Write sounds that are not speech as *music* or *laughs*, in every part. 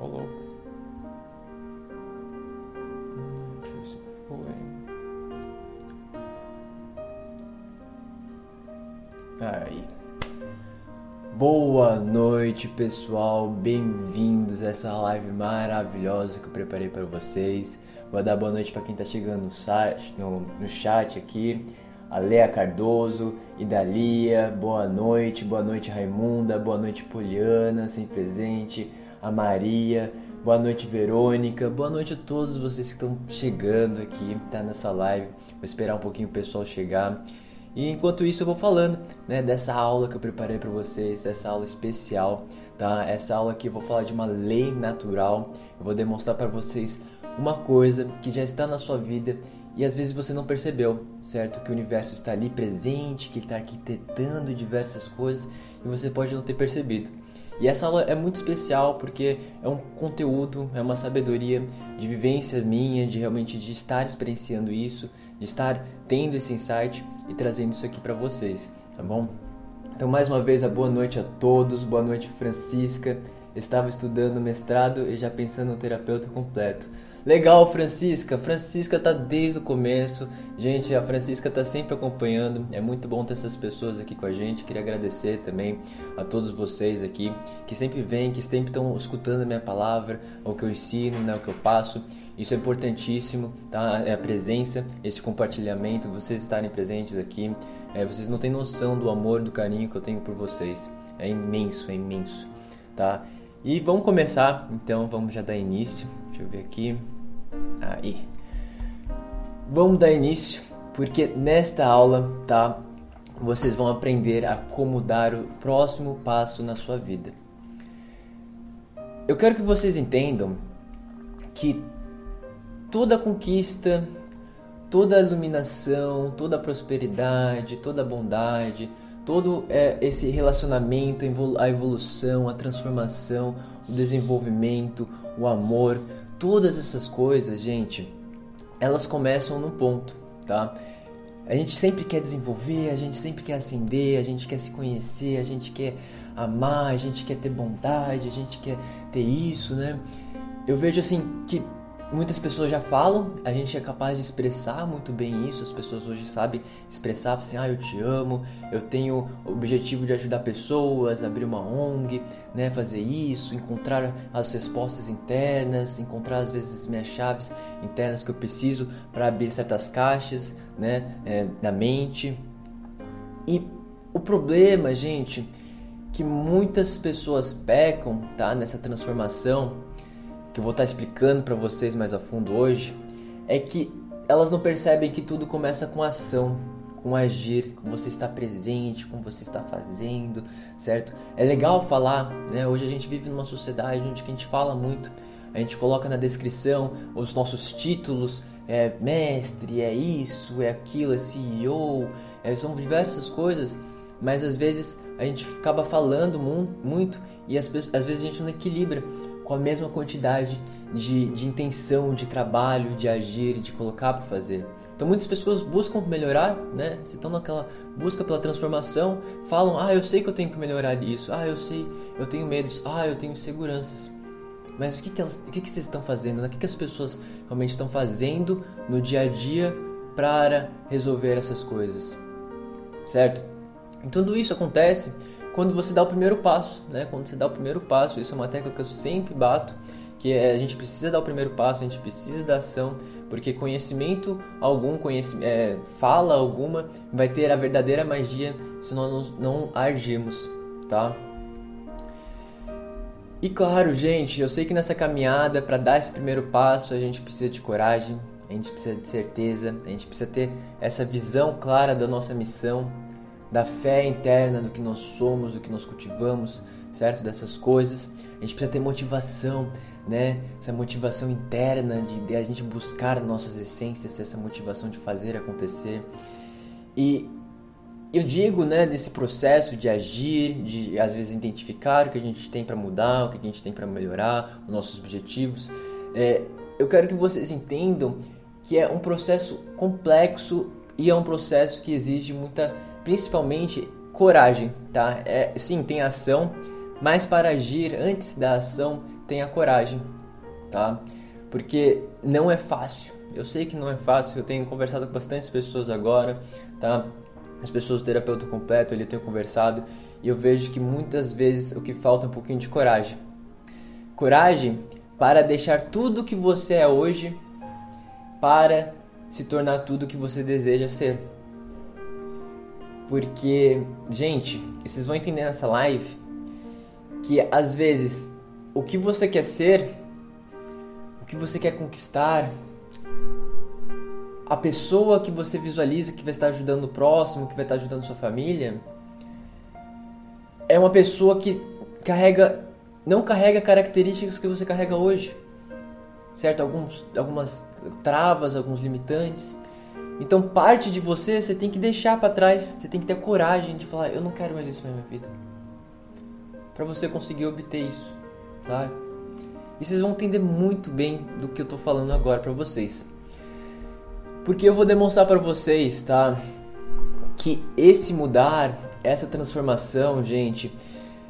Ó louco. Hum, se foi. Aí. Boa noite, pessoal. Bem-vindos a essa live maravilhosa que eu preparei para vocês. Vou dar boa noite para quem está chegando no, site, no, no chat aqui. A Lea Cardoso, Idalia, boa noite, boa noite Raimunda, boa noite Poliana, sem presente, a Maria, boa noite Verônica, boa noite a todos vocês que estão chegando aqui, tá nessa live. Vou esperar um pouquinho o pessoal chegar. E enquanto isso eu vou falando, né, dessa aula que eu preparei para vocês, dessa aula especial, tá? Essa aula aqui eu vou falar de uma lei natural. Eu vou demonstrar para vocês uma coisa que já está na sua vida e às vezes você não percebeu, certo? Que o universo está ali presente, que ele está arquitetando diversas coisas e você pode não ter percebido. E essa aula é muito especial porque é um conteúdo, é uma sabedoria de vivência minha, de realmente de estar experienciando isso, de estar tendo esse insight e trazendo isso aqui para vocês, tá bom? Então mais uma vez a boa noite a todos, boa noite Francisca. Estava estudando mestrado e já pensando no terapeuta completo. Legal, Francisca. Francisca tá desde o começo. Gente, a Francisca tá sempre acompanhando. É muito bom ter essas pessoas aqui com a gente. Queria agradecer também a todos vocês aqui que sempre vêm, que sempre estão escutando a minha palavra, o que eu ensino, né, o que eu passo. Isso é importantíssimo, tá? É a presença, esse compartilhamento, vocês estarem presentes aqui. É, vocês não têm noção do amor, do carinho que eu tenho por vocês. É imenso, é imenso, tá? E vamos começar, então vamos já dar início. Deixa eu ver aqui. Aí. Vamos dar início, porque nesta aula, tá? Vocês vão aprender a como dar o próximo passo na sua vida. Eu quero que vocês entendam que toda conquista, toda iluminação, toda prosperidade, toda bondade, todo é, esse relacionamento, a evolução, a transformação, o desenvolvimento, o amor, Todas essas coisas, gente, elas começam no ponto, tá? A gente sempre quer desenvolver, a gente sempre quer ascender, a gente quer se conhecer, a gente quer amar, a gente quer ter bondade, a gente quer ter isso, né? Eu vejo assim que muitas pessoas já falam, a gente é capaz de expressar muito bem isso, as pessoas hoje sabem expressar assim, ah, eu te amo, eu tenho o objetivo de ajudar pessoas, abrir uma ONG, né, fazer isso, encontrar as respostas internas, encontrar às vezes minhas chaves internas que eu preciso para abrir certas caixas, né, é, na mente. E o problema, gente, que muitas pessoas pecam, tá, nessa transformação que eu vou estar explicando para vocês mais a fundo hoje, é que elas não percebem que tudo começa com ação, com agir, com você estar presente, com você está fazendo, certo? É legal falar, né? Hoje a gente vive numa sociedade onde a gente fala muito, a gente coloca na descrição os nossos títulos, é mestre, é isso, é aquilo, é CEO, é, são diversas coisas, mas às vezes a gente acaba falando muito e às vezes a gente não equilibra com a mesma quantidade de, de intenção, de trabalho, de agir, de colocar para fazer. Então muitas pessoas buscam melhorar, né? Se estão naquela busca pela transformação, falam: "Ah, eu sei que eu tenho que melhorar isso. Ah, eu sei, eu tenho medos. Ah, eu tenho seguranças." Mas o que que, elas, o que, que vocês estão fazendo? Né? O que, que as pessoas realmente estão fazendo no dia a dia para resolver essas coisas? Certo? E tudo isso acontece quando você dá o primeiro passo, né? Quando você dá o primeiro passo, isso é uma tecla que eu sempre bato, que é, a gente precisa dar o primeiro passo, a gente precisa da ação, porque conhecimento algum, conhecimento, é, fala alguma, vai ter a verdadeira magia se nós não agirmos, tá? E claro, gente, eu sei que nessa caminhada, para dar esse primeiro passo, a gente precisa de coragem, a gente precisa de certeza, a gente precisa ter essa visão clara da nossa missão, da fé interna, do que nós somos, do que nós cultivamos, certo? Dessas coisas. A gente precisa ter motivação, né? Essa motivação interna de, de a gente buscar nossas essências, essa motivação de fazer acontecer. E eu digo, né, desse processo de agir, de às vezes identificar o que a gente tem para mudar, o que a gente tem para melhorar, os nossos objetivos. É, eu quero que vocês entendam que é um processo complexo e é um processo que exige muita principalmente coragem, tá? É, sim, tem ação, mas para agir antes da ação tenha coragem, tá? Porque não é fácil. Eu sei que não é fácil. Eu tenho conversado com bastantes pessoas agora, tá? As pessoas do terapeuta completo, ele tem conversado e eu vejo que muitas vezes o que falta é um pouquinho de coragem. Coragem para deixar tudo que você é hoje para se tornar tudo que você deseja ser. Porque, gente, vocês vão entender nessa live que às vezes o que você quer ser, o que você quer conquistar, a pessoa que você visualiza que vai estar ajudando o próximo, que vai estar ajudando sua família, é uma pessoa que carrega não carrega características que você carrega hoje. Certo? Alguns, algumas travas, alguns limitantes. Então, parte de você você tem que deixar para trás, você tem que ter coragem de falar: eu não quero mais isso na minha vida. Para você conseguir obter isso, tá? E vocês vão entender muito bem do que eu tô falando agora para vocês. Porque eu vou demonstrar para vocês, tá? Que esse mudar, essa transformação, gente,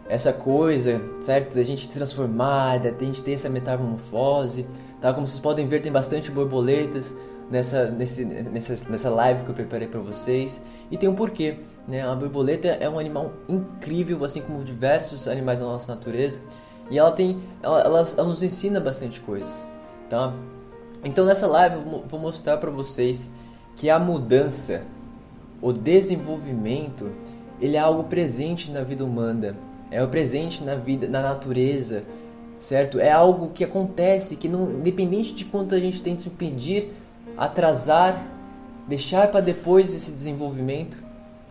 essa coisa, certo? Da gente transformar, da gente ter essa metamorfose, tá? Como vocês podem ver, tem bastante borboletas nessa, nesse, nessa, nessa live que eu preparei para vocês. E tem um porquê, né? A borboleta é um animal incrível, assim como diversos animais da nossa natureza. E ela tem, ela, ela, ela nos ensina bastante coisas, tá? Então nessa live eu vou mostrar para vocês que a mudança, o desenvolvimento, ele é algo presente na vida humana é o presente na vida, na natureza, certo? É algo que acontece, que não, independente de quanto a gente tente impedir, atrasar, deixar para depois esse desenvolvimento,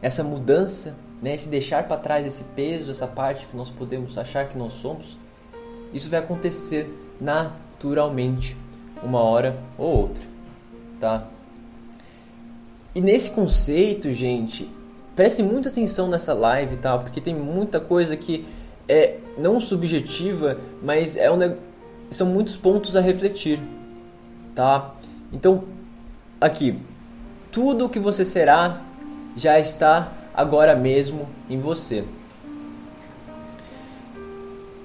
essa mudança, né? Esse deixar para trás esse peso, essa parte que nós podemos achar que nós somos, isso vai acontecer naturalmente, uma hora ou outra, tá? E nesse conceito, gente, prestem muita atenção nessa live, tá? Porque tem muita coisa que é não subjetiva, mas é um, são muitos pontos a refletir, tá? Então, aqui, tudo o que você será já está agora mesmo em você.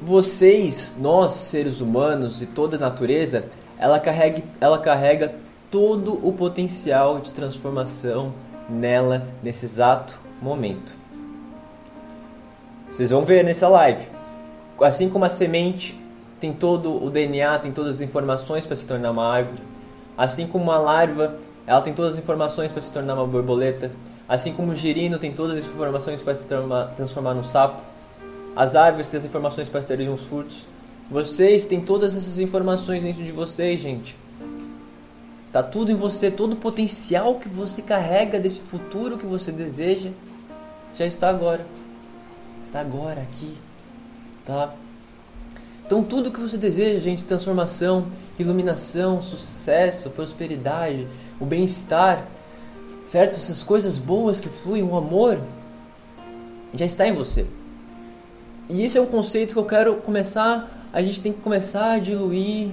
Vocês, nós seres humanos e toda a natureza, ela carrega, ela carrega todo o potencial de transformação nela nesse exato momento. Vocês vão ver nessa live. Assim como a semente tem todo o DNA, tem todas as informações para se tornar uma árvore, assim como uma larva, ela tem todas as informações para se tornar uma borboleta, assim como o girino tem todas as informações para se transformar num sapo, as árvores têm as informações para terem uns frutos. Vocês têm todas essas informações dentro de vocês, gente. Tá tudo em você, todo o potencial que você carrega desse futuro que você deseja já está agora. Está agora aqui, tá? Então tudo que você deseja, gente, transformação, iluminação, sucesso, prosperidade, o bem-estar, certo? Essas coisas boas que fluem, o amor, já está em você. E esse é um conceito que eu quero começar, a gente tem que começar a diluir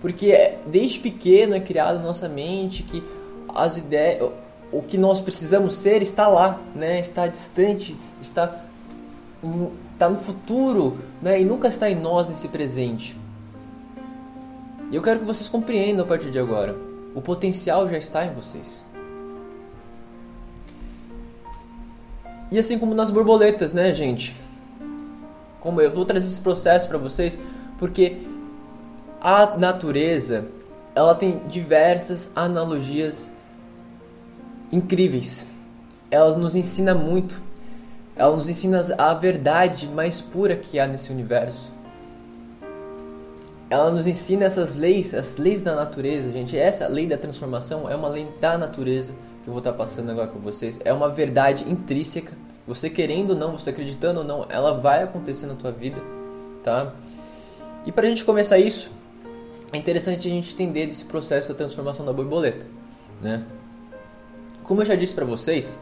porque desde pequeno é criado na nossa mente que as ideias, o que nós precisamos ser está lá, né? Está distante, está está no futuro, né? E nunca está em nós nesse presente. E eu quero que vocês compreendam a partir de agora. O potencial já está em vocês. E assim como nas borboletas, né, gente? Como eu vou trazer esse processo para vocês, porque a natureza, ela tem diversas analogias incríveis. Ela nos ensina muito. Ela nos ensina a verdade mais pura que há nesse universo. Ela nos ensina essas leis, as leis da natureza, gente. Essa lei da transformação é uma lei da natureza que eu vou estar passando agora com vocês. É uma verdade intrínseca. Você querendo ou não, você acreditando ou não, ela vai acontecer na tua vida, tá? E para a gente começar isso, é interessante a gente entender desse processo da transformação da borboleta, né? Como eu já disse para vocês,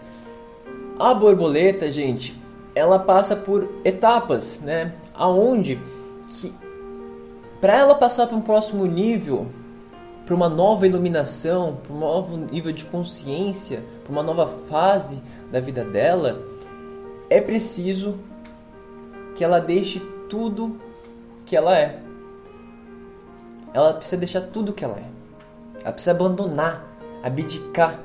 a borboleta, gente, ela passa por etapas, né? Aonde que para ela passar para um próximo nível, para uma nova iluminação, para um novo nível de consciência, para uma nova fase da vida dela, é preciso que ela deixe tudo que ela é ela precisa deixar tudo que ela é. Ela precisa abandonar, abdicar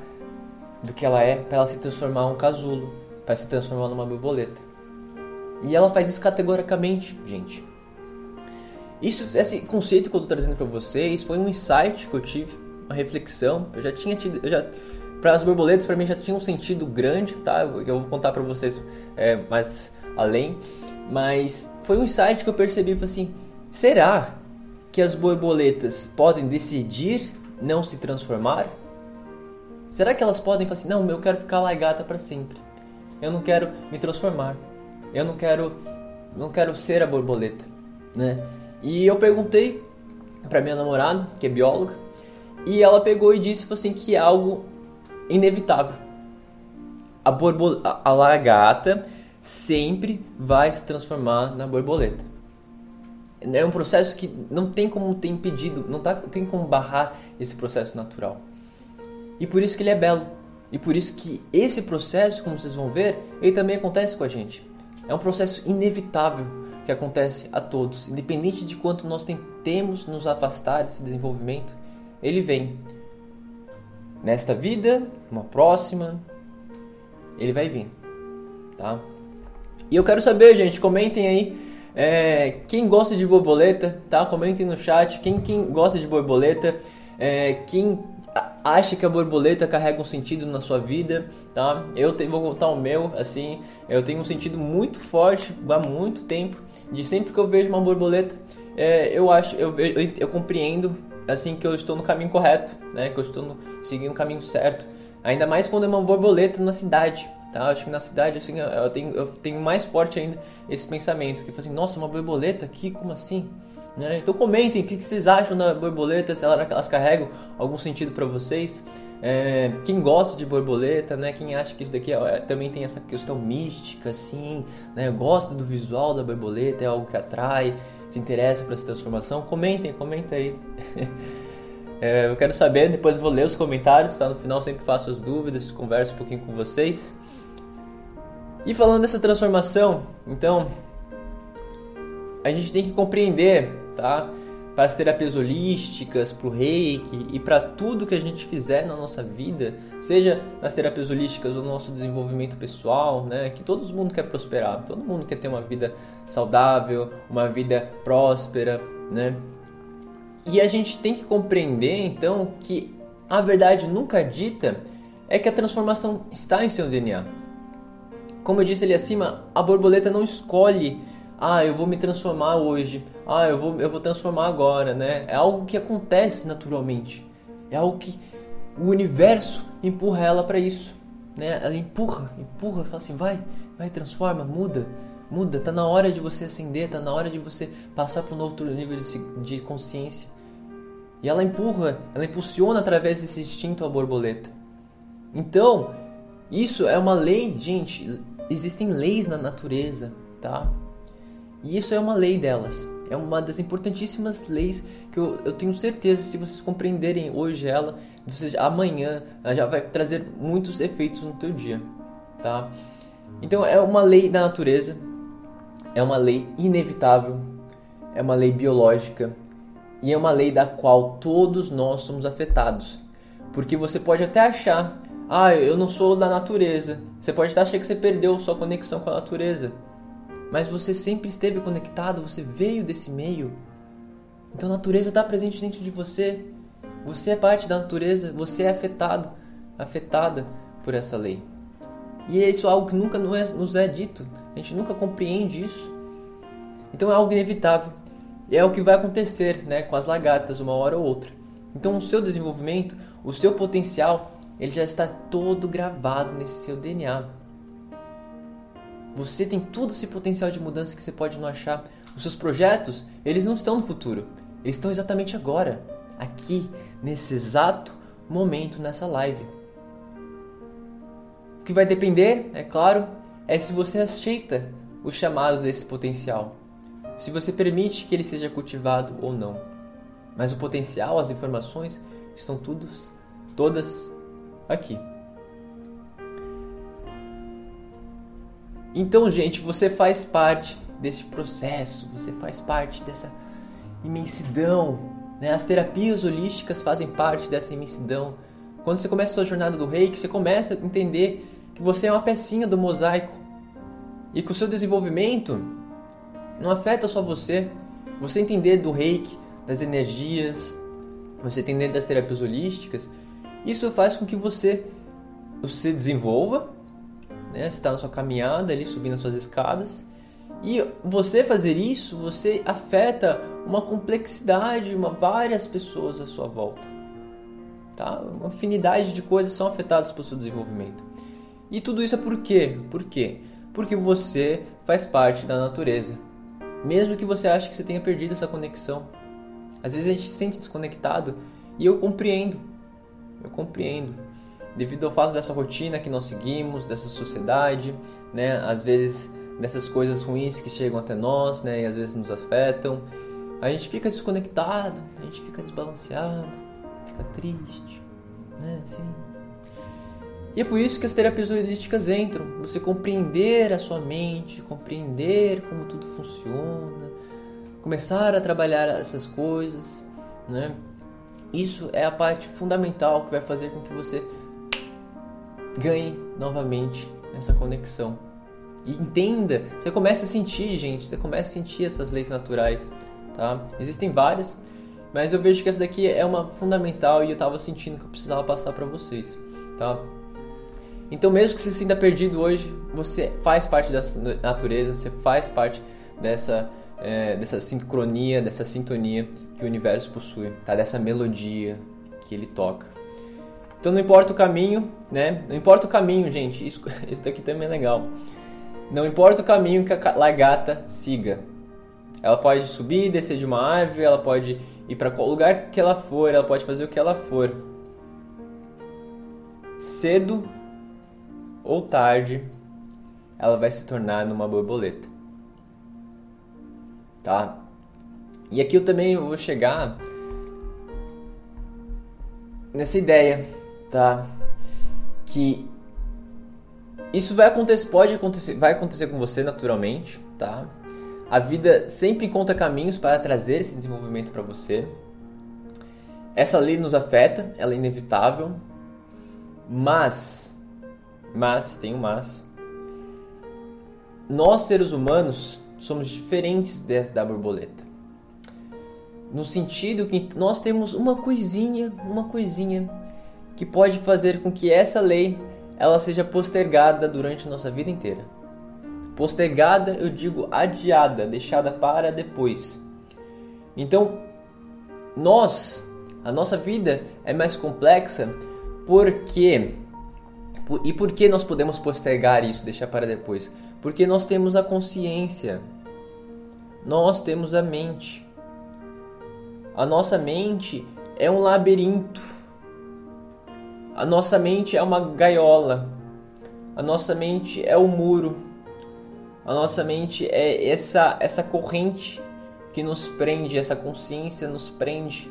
do que ela é para ela se transformar um casulo, para se transformar numa borboleta. E ela faz isso categoricamente, gente. Isso, esse conceito que eu estou trazendo para vocês foi um insight que eu tive, uma reflexão. Eu já tinha tido, eu já para as borboletas para mim já tinha um sentido grande, tá? Eu vou contar para vocês é, mais além, mas foi um insight que eu percebi, assim, será que as borboletas podem decidir não se transformar? Será que elas podem falar assim, não, eu quero ficar lagarta para sempre. Eu não quero me transformar. Eu não quero não quero ser a borboleta, né? E eu perguntei para minha namorada, que é bióloga, e ela pegou e disse assim que é algo inevitável. A, borbol a, a lagarta sempre vai se transformar na borboleta. É um processo que não tem como ter impedido, não tá, tem como barrar esse processo natural. E por isso que ele é belo. E por isso que esse processo, como vocês vão ver, ele também acontece com a gente. É um processo inevitável que acontece a todos, independente de quanto nós tentemos nos afastar desse desenvolvimento, ele vem. Nesta vida, uma próxima, ele vai vir, tá? E eu quero saber, gente, comentem aí é, quem gosta de borboleta, tá? Comentem no chat quem, quem gosta de borboleta, é, quem acha que a borboleta carrega um sentido na sua vida, tá? Eu te, vou contar o meu, assim, eu tenho um sentido muito forte há muito tempo, de sempre que eu vejo uma borboleta, é, eu acho, eu, eu, eu, compreendo, assim, que eu estou no caminho correto, né? Que eu estou no, seguindo o caminho certo. Ainda mais quando é uma borboleta na cidade, tá? Acho que na cidade, assim, eu tenho, eu tenho mais forte ainda esse pensamento, que assim, nossa, uma borboleta aqui, como assim? Né? Então comentem o que vocês acham da borboleta, se elas carregam algum sentido para vocês. É, quem gosta de borboleta, né? Quem acha que isso daqui é, também tem essa questão mística, assim, né? Gosta do visual da borboleta, é algo que atrai, se interessa por essa transformação. Comentem, comenta aí. *laughs* é, eu quero saber, depois vou ler os comentários, tá? No final sempre faço as dúvidas, converso um pouquinho com vocês. E falando dessa transformação, então, a gente tem que compreender, tá? Para as terapias holísticas, para o reiki e para tudo que a gente fizer na nossa vida, seja nas terapias holísticas ou no nosso desenvolvimento pessoal, né? Que todo mundo quer prosperar, todo mundo quer ter uma vida saudável, uma vida próspera, né? E a gente tem que compreender então que a verdade nunca dita é que a transformação está em seu DNA. Como eu disse ali acima, a borboleta não escolhe ah, eu vou me transformar hoje, ah, eu vou, eu vou transformar agora, né? É algo que acontece naturalmente, é algo que o universo empurra ela para isso, né? Ela empurra, empurra, fala assim, vai, vai, transforma, muda, muda, tá na hora de você ascender, tá na hora de você passar para um outro nível de, de consciência. E ela empurra, ela impulsiona através desse instinto a borboleta. Então, isso é uma lei, gente, existem leis na natureza, tá? E isso é uma lei delas. É uma das importantíssimas leis que eu, eu tenho certeza, se vocês compreenderem hoje ela, vocês, amanhã ela já vai trazer muitos efeitos no teu dia, tá? Então é uma lei da natureza, é uma lei inevitável, é uma lei biológica e é uma lei da qual todos nós somos afetados. Porque você pode até achar, ah, eu não sou da natureza. Você pode até achar que você perdeu sua conexão com a natureza mas você sempre esteve conectado, você veio desse meio. Então a natureza está presente dentro de você. Você é parte da natureza, você é afetado, afetada por essa lei. E isso é algo que nunca nos é dito, a gente nunca compreende isso. Então é algo inevitável. E é o que vai acontecer né, com as lagartas uma hora ou outra. Então o seu desenvolvimento, o seu potencial, ele já está todo gravado nesse seu DNA. Você tem todo esse potencial de mudança que você pode não achar. Os seus projetos, eles não estão no futuro. Eles estão exatamente agora, aqui, nesse exato momento nessa live. O que vai depender, é claro, é se você aceita o chamado desse potencial. Se você permite que ele seja cultivado ou não. Mas o potencial, as informações estão todos, todas aqui. Então, gente, você faz parte desse processo, você faz parte dessa imensidão Né? As terapias holísticas fazem parte dessa imensidão. Quando você começa a sua jornada do reiki, você começa a entender que você é uma pecinha do mosaico e que o seu desenvolvimento não afeta só você. Você entender do reiki, das energias, você entender das terapias holísticas, isso faz com que você se desenvolva, né? Você está na sua caminhada ali, subindo as suas escadas, e você fazer isso, você afeta uma complexidade, uma várias pessoas à sua volta. Tá? Uma afinidade de coisas são afetadas pelo seu desenvolvimento. E tudo isso é por quê? Por quê? Porque você faz parte da natureza. Mesmo que você ache que você tenha perdido essa conexão. Às vezes a gente se sente desconectado e eu compreendo. Eu compreendo. Devido ao fato dessa rotina que nós seguimos, dessa sociedade, né? Às vezes dessas coisas ruins que chegam até nós, né? E às vezes nos afetam. A gente fica desconectado, a gente fica desbalanceado, fica triste, né? Assim. E é por isso que as terapias holísticas entram. Você compreender a sua mente, compreender como tudo funciona, começar a trabalhar essas coisas, né? Isso é a parte fundamental que vai fazer com que você ganhe novamente essa conexão. E entenda, você começa a sentir, gente, você começa a sentir essas leis naturais, tá? Existem várias, mas eu vejo que essa daqui é uma fundamental e eu estava sentindo que eu precisava passar para vocês, tá? Então, mesmo que você se sinta perdido hoje, você faz parte dessa natureza, você faz parte dessa, é, dessa sincronia, dessa sintonia que o universo possui, tá? Dessa melodia que ele toca. Então, não importa o caminho, né? Não importa o caminho, gente. Isso, *laughs* isso daqui também é legal. Não importa o caminho que a lagarta siga. Ela pode subir, descer de uma árvore, ela pode ir para qual lugar que ela for, ela pode fazer o que ela for. Cedo ou tarde, ela vai se tornar numa borboleta. Tá? E aqui eu também vou chegar nessa ideia, tá? Que isso vai acontecer, pode acontecer, vai acontecer com você naturalmente, tá? A vida sempre encontra caminhos para trazer esse desenvolvimento para você. Essa lei nos afeta, ela é inevitável, mas mas, tem um mas. Nós, seres humanos, somos diferentes dessa da borboleta. No sentido que nós temos uma coisinha, uma coisinha que pode fazer com que essa lei ela seja postergada durante nossa vida inteira. Postergada, eu digo adiada, deixada para depois. Então, nós, a nossa vida é mais complexa porque e por que nós podemos postergar isso, deixar para depois? Porque nós temos a consciência. Nós temos a mente. A nossa mente é um labirinto. A nossa mente é uma gaiola. A nossa mente é o muro. A nossa mente é essa essa corrente que nos prende, essa consciência nos prende.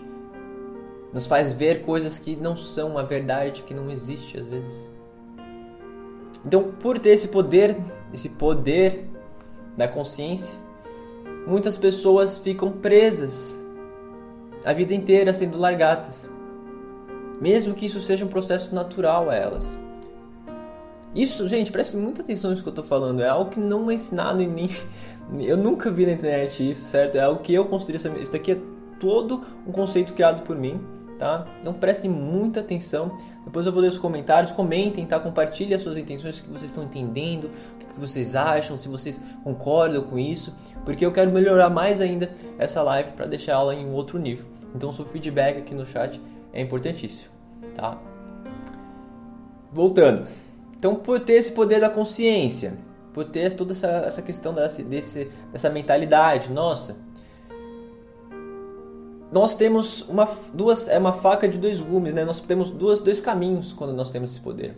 Nos faz ver coisas que não são a verdade, que não existe às vezes. Então, por ter esse poder, esse poder da consciência, muitas pessoas ficam presas a vida inteira sendo largatas, mesmo que isso seja um processo natural a elas. Isso, gente, preste muita atenção nisso que eu estou falando. É algo que não é ensinado e nem. *laughs* Eu nunca vi na internet isso, certo? É algo que eu construí. Isso daqui é todo um conceito criado por mim tá? Então prestem muita atenção. Depois eu vou ler os comentários, comentem, tá? Compartilhem as suas intenções, o que vocês estão entendendo, o que vocês acham, se vocês concordam com isso, porque eu quero melhorar mais ainda essa live para deixar ela em outro nível. Então seu feedback aqui no chat é importantíssimo, tá? Voltando. Então por ter esse poder da consciência, por ter toda essa, essa questão dessa, desse, dessa mentalidade, nossa, nós temos uma, duas, é uma faca de dois gumes, né? Nós temos duas, dois caminhos quando nós temos esse poder.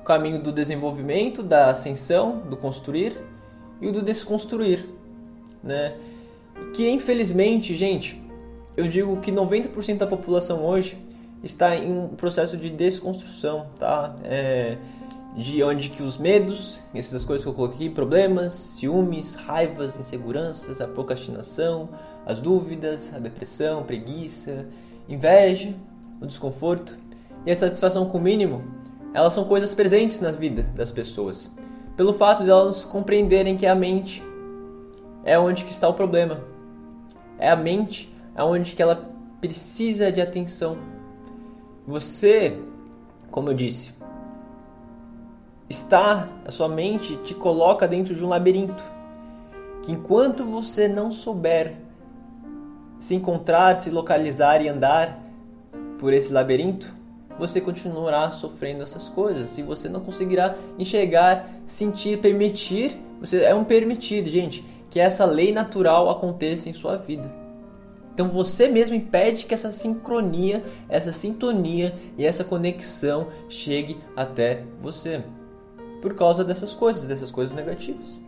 O caminho do desenvolvimento, da ascensão, do construir e o do desconstruir, né? Que infelizmente, gente, eu digo que 90% da população hoje está em um processo de desconstrução, tá? É, de onde que os medos, essas coisas que eu coloquei, problemas, ciúmes, raivas, inseguranças, a procrastinação, as dúvidas, a depressão, preguiça, inveja, o desconforto e a satisfação com o mínimo, elas são coisas presentes na vida das pessoas, pelo fato de elas compreenderem que a mente é onde que está o problema. É a mente aonde que ela precisa de atenção. Você, como eu disse, está a sua mente te coloca dentro de um labirinto. Que enquanto você não souber se encontrar, se localizar e andar por esse labirinto, você continuará sofrendo essas coisas. E você não conseguirá enxergar, sentir, permitir. Você é um permitir, gente, que essa lei natural aconteça em sua vida. Então você mesmo impede que essa sincronia, essa sintonia e essa conexão chegue até você. Por causa dessas coisas, dessas coisas negativas.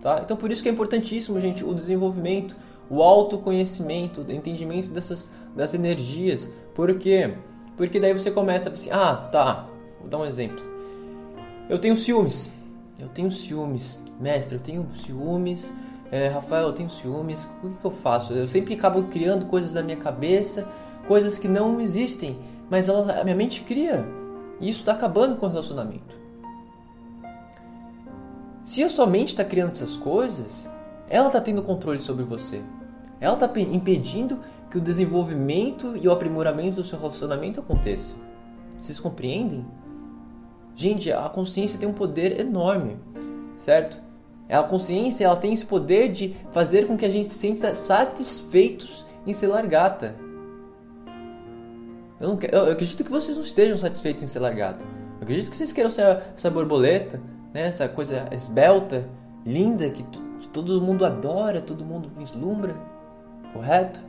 Tá? Então por isso que é importantíssimo, gente, o desenvolvimento, o autoconhecimento, o entendimento dessas das energias. Por quê? Porque daí você começa a assim, ah, tá, vou dar um exemplo. Eu tenho ciúmes. Eu tenho ciúmes. Mestre, eu tenho ciúmes é, Rafael, eu tenho ciúmes, o que, que eu faço? Eu sempre acabo criando coisas na minha cabeça, coisas que não existem, mas ela, a minha mente cria. E isso está acabando com o relacionamento. Se a sua mente está criando essas coisas, ela está tendo controle sobre você. Ela está impedindo que o desenvolvimento e o aprimoramento do seu relacionamento aconteça. Vocês compreendem? Gente, a consciência tem um poder enorme, certo? A consciência ela tem esse poder de fazer com que a gente se sinta satisfeitos em ser largata. Eu, não, eu acredito que vocês não estejam satisfeitos em ser largata. Eu acredito que vocês queiram ser essa borboleta, né? essa coisa esbelta, linda, que, que todo mundo adora, todo mundo vislumbra. Correto?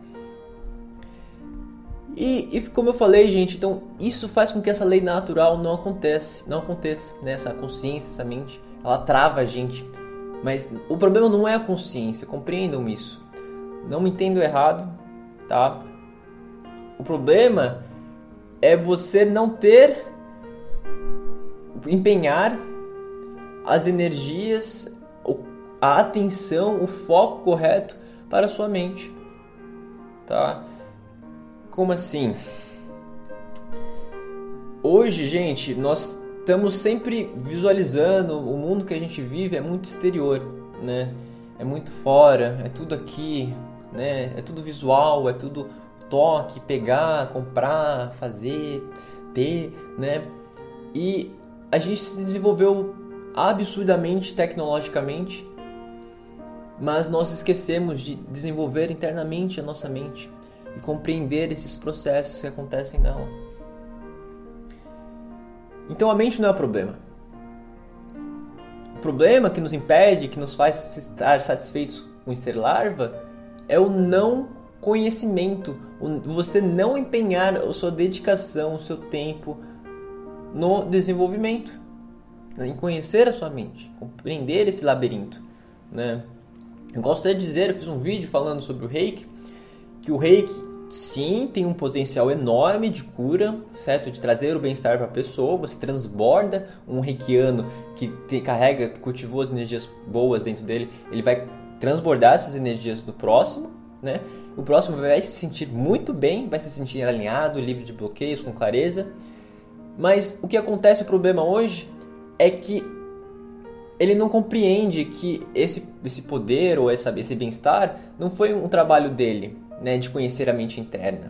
E, e, como eu falei, gente, então isso faz com que essa lei natural não aconteça, não aconteça, né? Essa consciência, essa mente, ela trava a gente mas o problema não é a consciência, compreendam isso. Não me entendo errado, tá? O problema é você não ter empenhar as energias, a atenção, o foco correto para a sua mente. Tá? Como assim? Hoje, gente, nós estamos sempre visualizando o mundo que a gente vive é muito exterior, né? É muito fora, é tudo aqui, né? É tudo visual, é tudo toque, pegar, comprar, fazer, ter, né? E a gente se desenvolveu absurdamente tecnologicamente, mas nós esquecemos de desenvolver internamente a nossa mente e compreender esses processos que acontecem nela. Então a mente não é o problema. O problema que nos impede, que nos faz estar satisfeitos com ser larva, é o não conhecimento, você não empenhar a sua dedicação, o seu tempo no desenvolvimento, né, em conhecer a sua mente, compreender esse labirinto, né? Eu gosto de dizer, eu fiz um vídeo falando sobre o Reiki, que o Reiki sim tem um potencial enorme de cura, certo? De trazer o bem-estar para a pessoa. Você transborda um reikiano que te carrega, que cultivou as energias boas dentro dele, ele vai transbordar essas energias do próximo, né? O próximo vai se sentir muito bem, vai se sentir alinhado, livre de bloqueios, com clareza. Mas o que acontece, o problema hoje, é que ele não compreende que esse, esse poder ou essa, esse bem-estar não foi um trabalho dele, né, de conhecer a mente interna.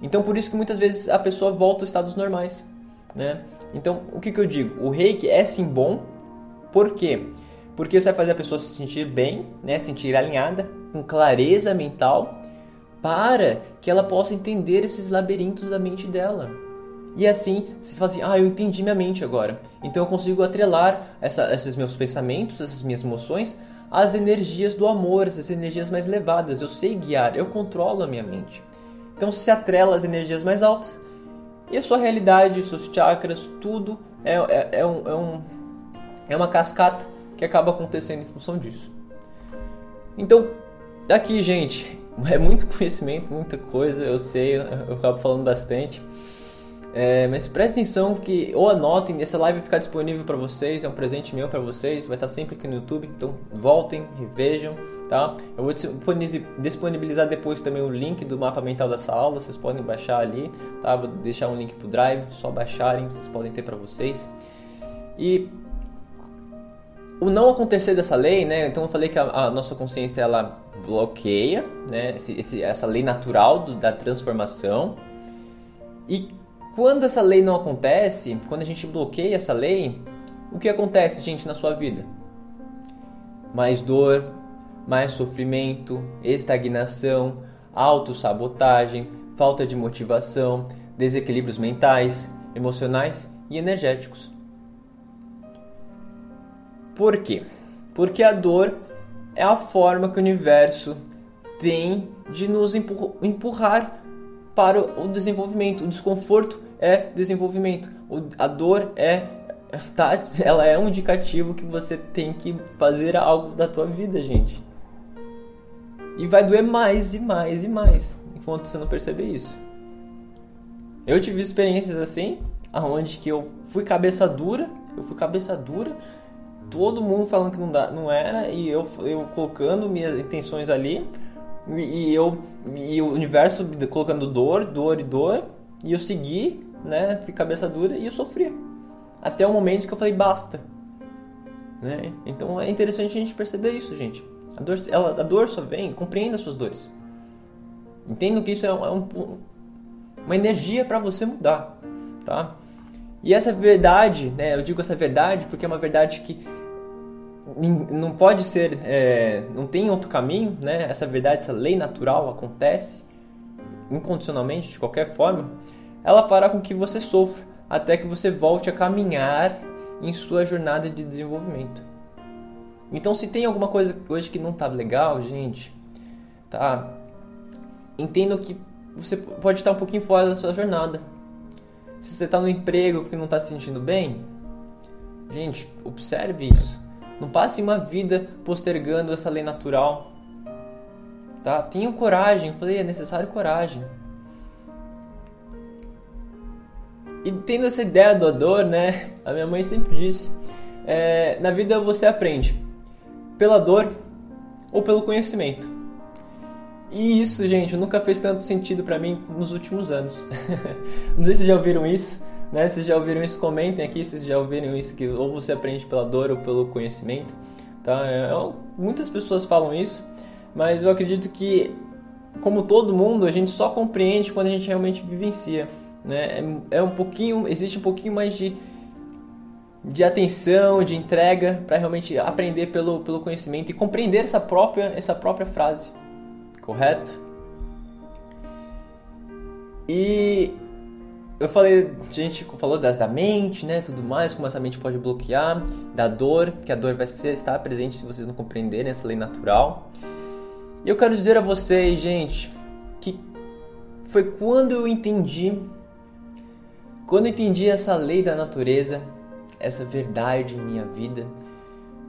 Então por isso que muitas vezes a pessoa volta aos estados normais, né? Então o que, que eu digo? O reiki é sim bom, por quê? Porque você vai fazer a pessoa se sentir bem, né, sentir alinhada, com clareza mental, para que ela possa entender esses labirintos da mente dela. E assim, se fala assim, ah, eu entendi minha mente agora. Então eu consigo atrelar essa, esses meus pensamentos, essas minhas emoções as energias do amor, essas energias mais elevadas. Eu sei guiar, eu controlo a minha mente. Então se atrela às energias mais altas e a sua realidade, seus chakras, tudo é, é, é, um, é, um, é uma cascata que acaba acontecendo em função disso. Então, aqui, gente, *laughs* é muito conhecimento, muita coisa, eu sei, eu acabo falando bastante. É, mas preste atenção que ou anotem, essa live vai ficar disponível para vocês, é um presente meu para vocês, vai estar sempre aqui no YouTube, então voltem, revejam, tá? Eu vou disponibilizar depois também o link do mapa mental dessa aula, vocês podem baixar ali, tá? Vou deixar um link pro Drive, só baixarem, vocês podem ter para vocês. E o não acontecer dessa lei, né? Então eu falei que a, a nossa consciência ela bloqueia, né? Esse, esse, essa lei natural do, da transformação. E quando essa lei não acontece, quando a gente bloqueia essa lei, o que acontece, gente, na sua vida? Mais dor, mais sofrimento, estagnação, autossabotagem, falta de motivação, desequilíbrios mentais, emocionais e energéticos. Por quê? Porque a dor é a forma que o universo tem de nos empurrar para o desenvolvimento. O desconforto é desenvolvimento. a dor é tá, *laughs* ela é um indicativo que você tem que fazer algo da tua vida, gente. E vai doer mais e mais e mais enquanto você não perceber isso. Eu tive experiências assim, aonde que eu fui cabeça dura, eu fui cabeça dura, todo mundo falando que não, dá, não era e eu, eu colocando minhas intenções ali e eu e o universo colocando dor, dor e dor e eu segui, né? Fui cabeça dura e eu sofri até o momento que eu falei basta, né? Então é interessante a gente perceber isso, gente. A dor, ela, a dor só vem, compreenda as suas dores. Entendo que isso é, um, é um, uma energia para você mudar, tá? E essa verdade, né? Eu digo essa verdade porque é uma verdade que não pode ser, é, não tem outro caminho, né? Essa verdade, essa lei natural acontece incondicionalmente, de qualquer forma, ela fará com que você sofra até que você volte a caminhar em sua jornada de desenvolvimento. Então, se tem alguma coisa hoje que não tá legal, gente, tá? Entendo que você pode estar um pouquinho fora da sua jornada. Se você está no emprego porque não está se sentindo bem, gente, observe isso não passe uma vida postergando essa lei natural. Tá? Tenham coragem. Eu falei, é necessário coragem. E tendo essa ideia do dor, né? A minha mãe sempre disse: é, na vida você aprende pela dor ou pelo conhecimento. E isso, gente, nunca fez tanto sentido para mim nos últimos anos. *laughs* Não sei se já ouviram isso, né? Se já ouviram isso, comentem aqui se já ouviram isso, que ou você aprende pela dor ou pelo conhecimento. Tá? É, é muitas pessoas falam isso, mas eu acredito que, como todo mundo, a gente só compreende quando a gente realmente vivencia. Né? É, é um pouquinho, existe um pouquinho mais de, de atenção, de entrega para realmente aprender pelo, pelo conhecimento e compreender essa própria, essa própria frase, correto? E eu falei, a gente falou das da mente, né, tudo mais, como essa mente pode bloquear, da dor, que a dor vai ser, estar presente se vocês não compreenderem essa lei natural. E eu quero dizer a vocês, gente, que foi quando eu entendi, quando eu entendi essa lei da natureza, essa verdade em minha vida,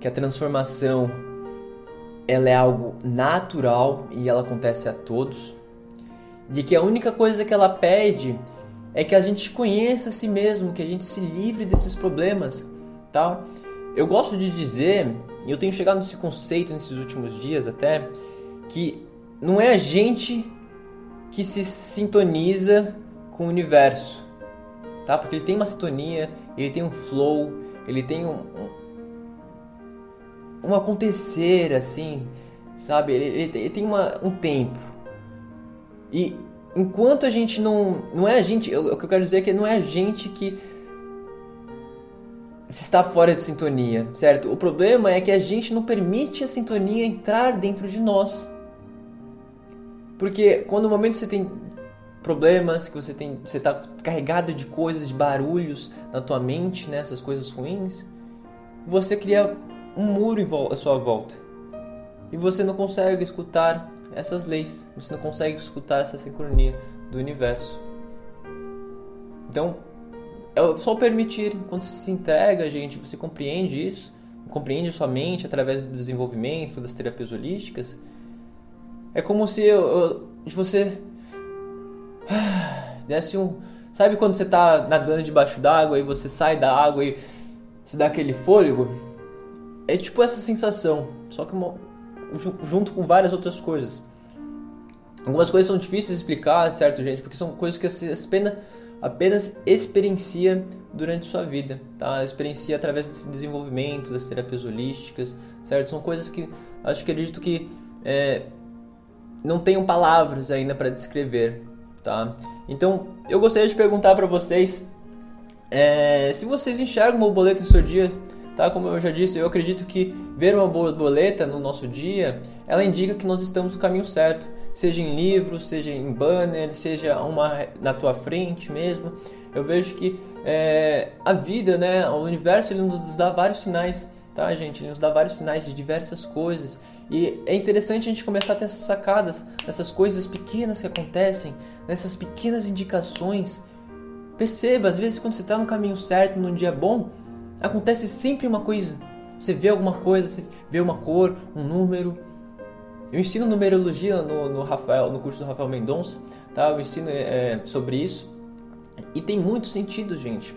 que a transformação ela é algo natural e ela acontece a todos, e que a única coisa que ela pede é que a gente conheça a si mesmo, que a gente se livre desses problemas, tá? Eu gosto de dizer, e eu tenho chegado nesse conceito nesses últimos dias até, que não é a gente que se sintoniza com o universo, tá? Porque ele tem uma sintonia, ele tem um flow, ele tem um, um, um acontecer assim, sabe? Ele, ele, tem uma, um tempo. E enquanto a gente não. Não é a gente. O que eu quero dizer é que não é a gente que está fora de sintonia, certo? O problema é que a gente não permite a sintonia entrar dentro de nós. Porque quando no momento você tem problemas, que você tem, você está carregado de coisas, de barulhos na tua mente, né, essas coisas ruins, você cria um muro em sua volta e você não consegue escutar essas leis. Você não consegue escutar essa sincronia do universo. Então, é só permitir. Quando você se entrega, gente, você compreende isso, compreende sua mente através do desenvolvimento das terapias holísticas. É como se eu, eu, você *sighs* desse um, Sabe quando você está nadando debaixo d'água e você sai da água e se dá aquele fôlego? É tipo essa sensação, só que uma, junto com várias outras coisas. Algumas coisas são difíceis de explicar, certo, gente? Porque são coisas que você apenas, apenas experiencia durante sua vida, tá? Experiencia através desse desenvolvimento, das terapias holísticas, certo? São coisas que acho que acredito que é, não tenham palavras ainda para descrever, tá? Então, eu gostaria de perguntar para vocês é, se vocês enxergam uma borboleta no seu dia, tá? Como eu já disse, eu acredito que ver uma borboleta no nosso dia, ela indica que nós estamos no caminho certo, seja em livros, seja em banner, seja uma na tua frente mesmo. Eu vejo que é, a vida, né, o universo, ele nos dá vários sinais, tá, gente? Ele nos dá vários sinais de diversas coisas. E é interessante a gente começar a ter essas sacadas, essas coisas pequenas que acontecem, nessas pequenas indicações. Perceba, às vezes quando você está no caminho certo, num dia bom, acontece sempre uma coisa. Você vê alguma coisa, você vê uma cor, um número. Eu ensino numerologia no, no Rafael, no curso do Rafael Mendonça, tá? Eu ensino é, sobre isso. E tem muito sentido, gente.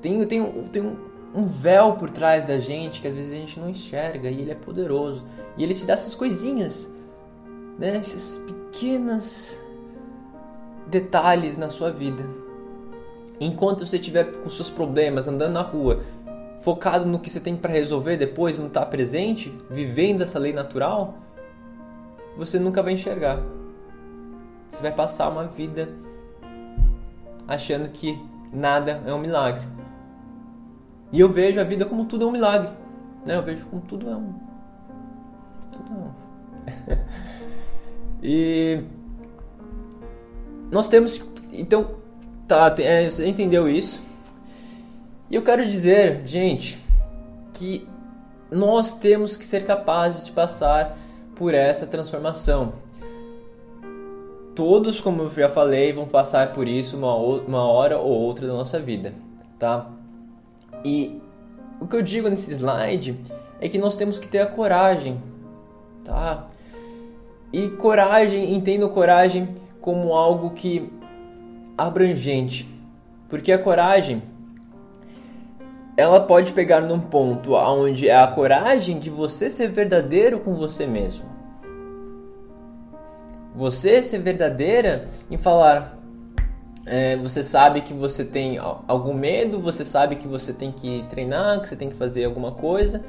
Tem, tem, tem um, um véu por trás da gente que às vezes a gente não enxerga e ele é poderoso. E ele te dá essas coisinhas, né? Esses pequenos detalhes na sua vida. Enquanto você estiver com seus problemas, andando na rua, focado no que você tem para resolver depois, não está presente, vivendo essa lei natural, você nunca vai enxergar. Você vai passar uma vida achando que nada é um milagre. E eu vejo a vida como tudo é um milagre. Né? Eu vejo como tudo é um. Tudo é um. *laughs* e. Nós temos. Então. Tá, é, você entendeu isso? E eu quero dizer, gente, que nós temos que ser capazes de passar por essa transformação. Todos, como eu já falei, vão passar por isso uma, uma hora ou outra da nossa vida, tá? E o que eu digo nesse slide é que nós temos que ter a coragem, tá? E coragem, entendo coragem como algo que abrangente, porque a coragem ela pode pegar num ponto onde é a coragem de você ser verdadeiro com você mesmo. Você ser verdadeira em falar, é, você sabe que você tem algum medo, você sabe que você tem que treinar, que você tem que fazer alguma coisa,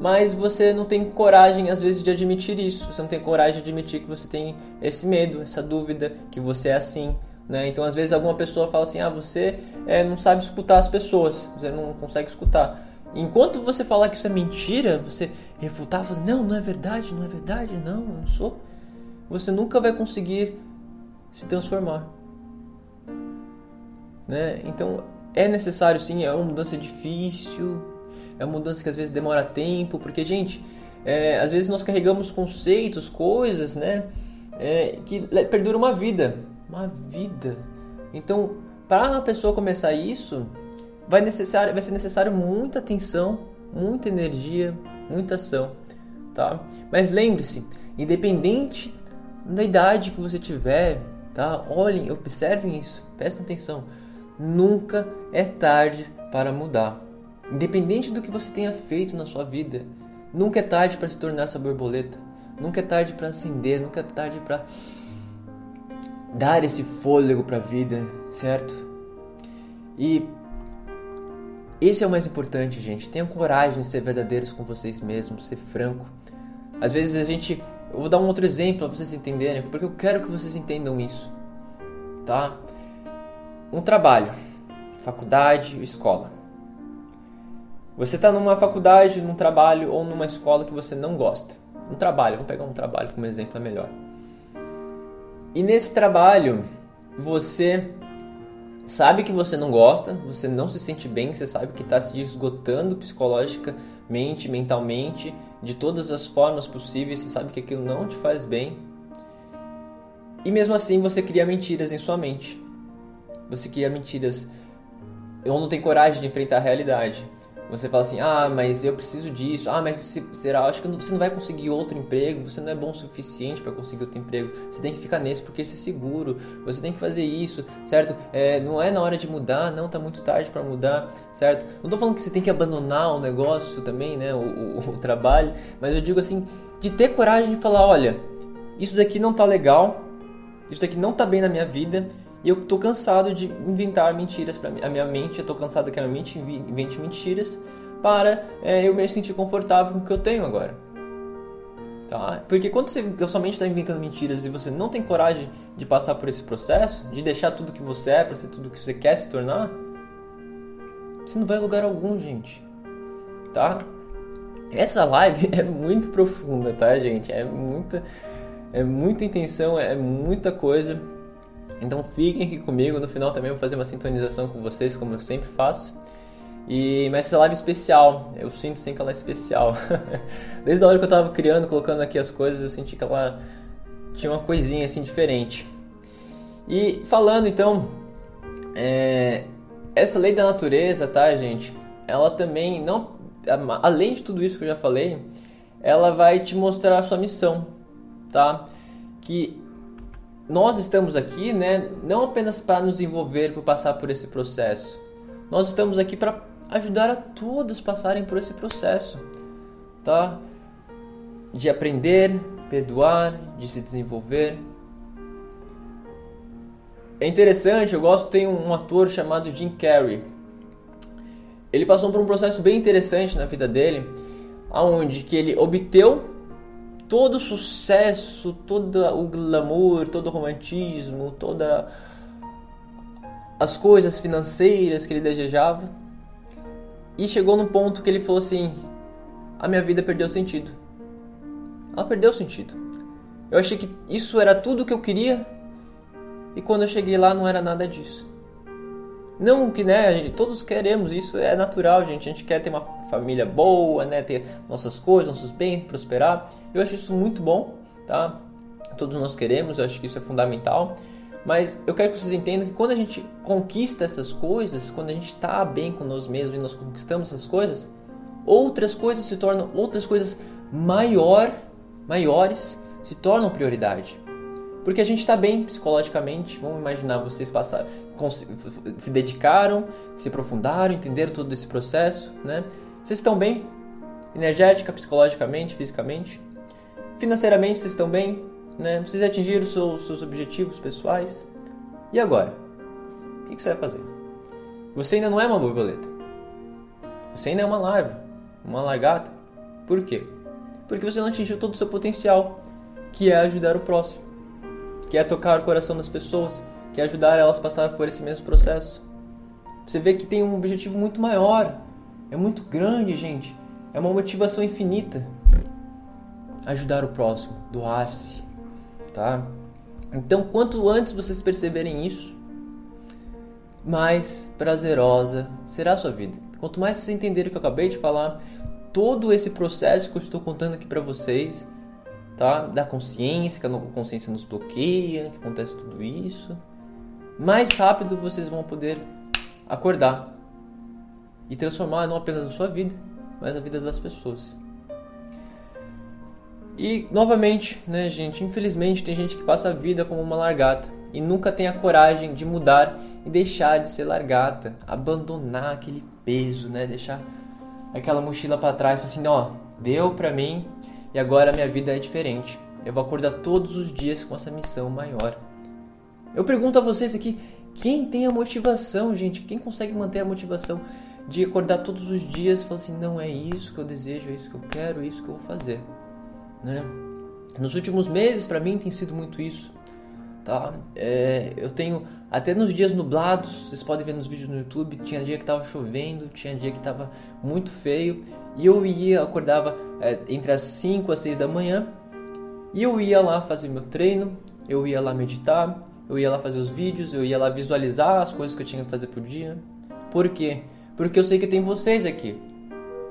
mas você não tem coragem às vezes de admitir isso. Você não tem coragem de admitir que você tem esse medo, essa dúvida, que você é assim. Né? Então, às vezes, alguma pessoa fala assim: ah, você é, não sabe escutar as pessoas, você não consegue escutar. Enquanto você falar que isso é mentira, você refutar, falar, não, não é verdade, não é verdade, não, eu não sou, você nunca vai conseguir se transformar. Né? Então é necessário sim, é uma mudança difícil, é uma mudança que às vezes demora tempo, porque, gente, é, às vezes nós carregamos conceitos, coisas, né, é, que perduram uma vida, uma vida. Então, para a pessoa começar isso, vai, necessário, vai ser necessário muita atenção, muita energia, muita ação, tá? Mas lembre-se, independente da idade que você tiver, tá? Olhem, observem isso, prestem atenção Nunca é tarde para mudar. Independente do que você tenha feito na sua vida, nunca é tarde para se tornar essa borboleta. Nunca é tarde para acender, nunca é tarde para dar esse fôlego para a vida, certo? E esse é o mais importante, gente. Tenham coragem de ser verdadeiros com vocês mesmos, ser franco. Às vezes a gente, eu vou dar um outro exemplo para vocês entenderem, porque eu quero que vocês entendam isso, tá? um trabalho, faculdade, escola. Você está numa faculdade, num trabalho ou numa escola que você não gosta. Um trabalho, vamos pegar um trabalho como exemplo é melhor. E nesse trabalho, você sabe que você não gosta, você não se sente bem, você sabe que está se esgotando psicologicamente, mentalmente, de todas as formas possíveis, você sabe que aquilo não te faz bem. E mesmo assim você cria mentiras em sua mente você cria mentiras ou não tem coragem de enfrentar a realidade. Você fala assim, ah, mas eu preciso disso, ah, mas se, será? Acho que você não vai conseguir outro emprego, você não é bom o suficiente para conseguir outro emprego, você tem que ficar nesse porque esse é seguro, você tem que fazer isso, certo? É, não é na hora de mudar, não, tá muito tarde para mudar, certo? Não tô falando que você tem que abandonar o negócio também, né, o, o, *laughs* o trabalho, mas eu digo assim, de ter coragem de falar, olha, isso daqui não tá legal, isso daqui não tá bem na minha vida, e eu tô cansado de inventar mentiras para a minha mente, eu tô cansado que a minha mente invente mentiras para é, eu me sentir confortável com o que eu tenho agora. Tá? Porque quando você, mente está inventando mentiras e você não tem coragem de passar por esse processo, de deixar tudo que você é para ser tudo que você quer se tornar, você não vai a lugar algum, gente. Tá? Essa live *laughs* é muito profunda, tá, gente? É muita, é muita intenção, é muita coisa. Então fiquem aqui comigo, no final também vou fazer uma sintonização com vocês, como eu sempre faço. E, mas essa live especial, eu sinto sim que ela é especial. *laughs* Desde a hora que eu estava criando, colocando aqui as coisas, eu senti que ela tinha uma coisinha assim diferente. E falando então, é, essa lei da natureza, tá, gente? Ela também não, além de tudo isso que eu já falei, ela vai te mostrar a sua missão, tá? Que nós estamos aqui, né, não apenas para nos envolver, para passar por esse processo. Nós estamos aqui para ajudar a todos passarem por esse processo, tá? De aprender, perdoar, de se desenvolver. É interessante, eu gosto, tem um ator chamado Jim Carrey. Ele passou por um processo bem interessante na vida dele, aonde que ele obteu todo o sucesso, todo o glamour, todo o romantismo, toda as coisas financeiras que ele desejava. E chegou num ponto que ele falou assim: a minha vida perdeu sentido. Ela perdeu sentido. Eu achei que isso era tudo que eu queria e quando eu cheguei lá não era nada disso. Não que, né, gente, todos queremos isso, é natural, gente. A gente quer ter uma família boa, né, ter nossas coisas, nossos bens, prosperar. Eu acho isso muito bom, tá? Todos nós queremos, eu acho que isso é fundamental. Mas eu quero que vocês entendam que quando a gente conquista essas coisas, quando a gente está bem com nós mesmos e nós conquistamos essas coisas, outras coisas se tornam outras coisas maior, maiores se tornam prioridade. Porque a gente está bem psicologicamente. Vamos imaginar vocês passaram, se dedicaram, se aprofundaram, entenderam todo esse processo, né? Vocês estão bem? Energética, psicologicamente, fisicamente? Financeiramente vocês estão bem? Né? Vocês atingiram seus, seus objetivos pessoais? E agora? O que você vai fazer? Você ainda não é uma borboleta. Você ainda é uma larva, uma largata. Por quê? Porque você não atingiu todo o seu potencial, que é ajudar o próximo que é tocar o coração das pessoas, que é ajudar elas a passar por esse mesmo processo. Você vê que tem um objetivo muito maior, é muito grande, gente. É uma motivação infinita. Ajudar o próximo, doar-se, tá? Então, quanto antes vocês perceberem isso, mais prazerosa será a sua vida. Quanto mais vocês entenderem o que eu acabei de falar, todo esse processo que eu estou contando aqui para vocês, tá? Da consciência, que a consciência nos bloqueia, que acontece tudo isso, mais rápido vocês vão poder acordar e transformar não apenas a sua vida, mas a vida das pessoas. E novamente, né, gente, infelizmente tem gente que passa a vida como uma largata e nunca tem a coragem de mudar e deixar de ser largata, abandonar aquele peso, né, deixar aquela mochila para trás, assim, ó, deu pra mim, e agora a minha vida é diferente. Eu vou acordar todos os dias com essa missão maior. Eu pergunto a vocês aqui, quem tem a motivação, gente? Quem consegue manter a motivação de acordar todos os dias e falar assim, não é isso que eu desejo, é isso que eu quero, é isso que eu vou fazer, né? Nos últimos meses, para mim, tem sido muito isso, tá? É, eu tenho até nos dias nublados, vocês podem ver nos vídeos no YouTube, tinha dia que tava chovendo, tinha dia que tava muito feio e eu ia, acordava é, entre as 5 às 6 da manhã e eu ia lá fazer meu treino, eu ia lá meditar, eu ia lá fazer os vídeos, eu ia lá visualizar as coisas que eu tinha que fazer por dia. Por quê? Porque eu sei que tem vocês aqui.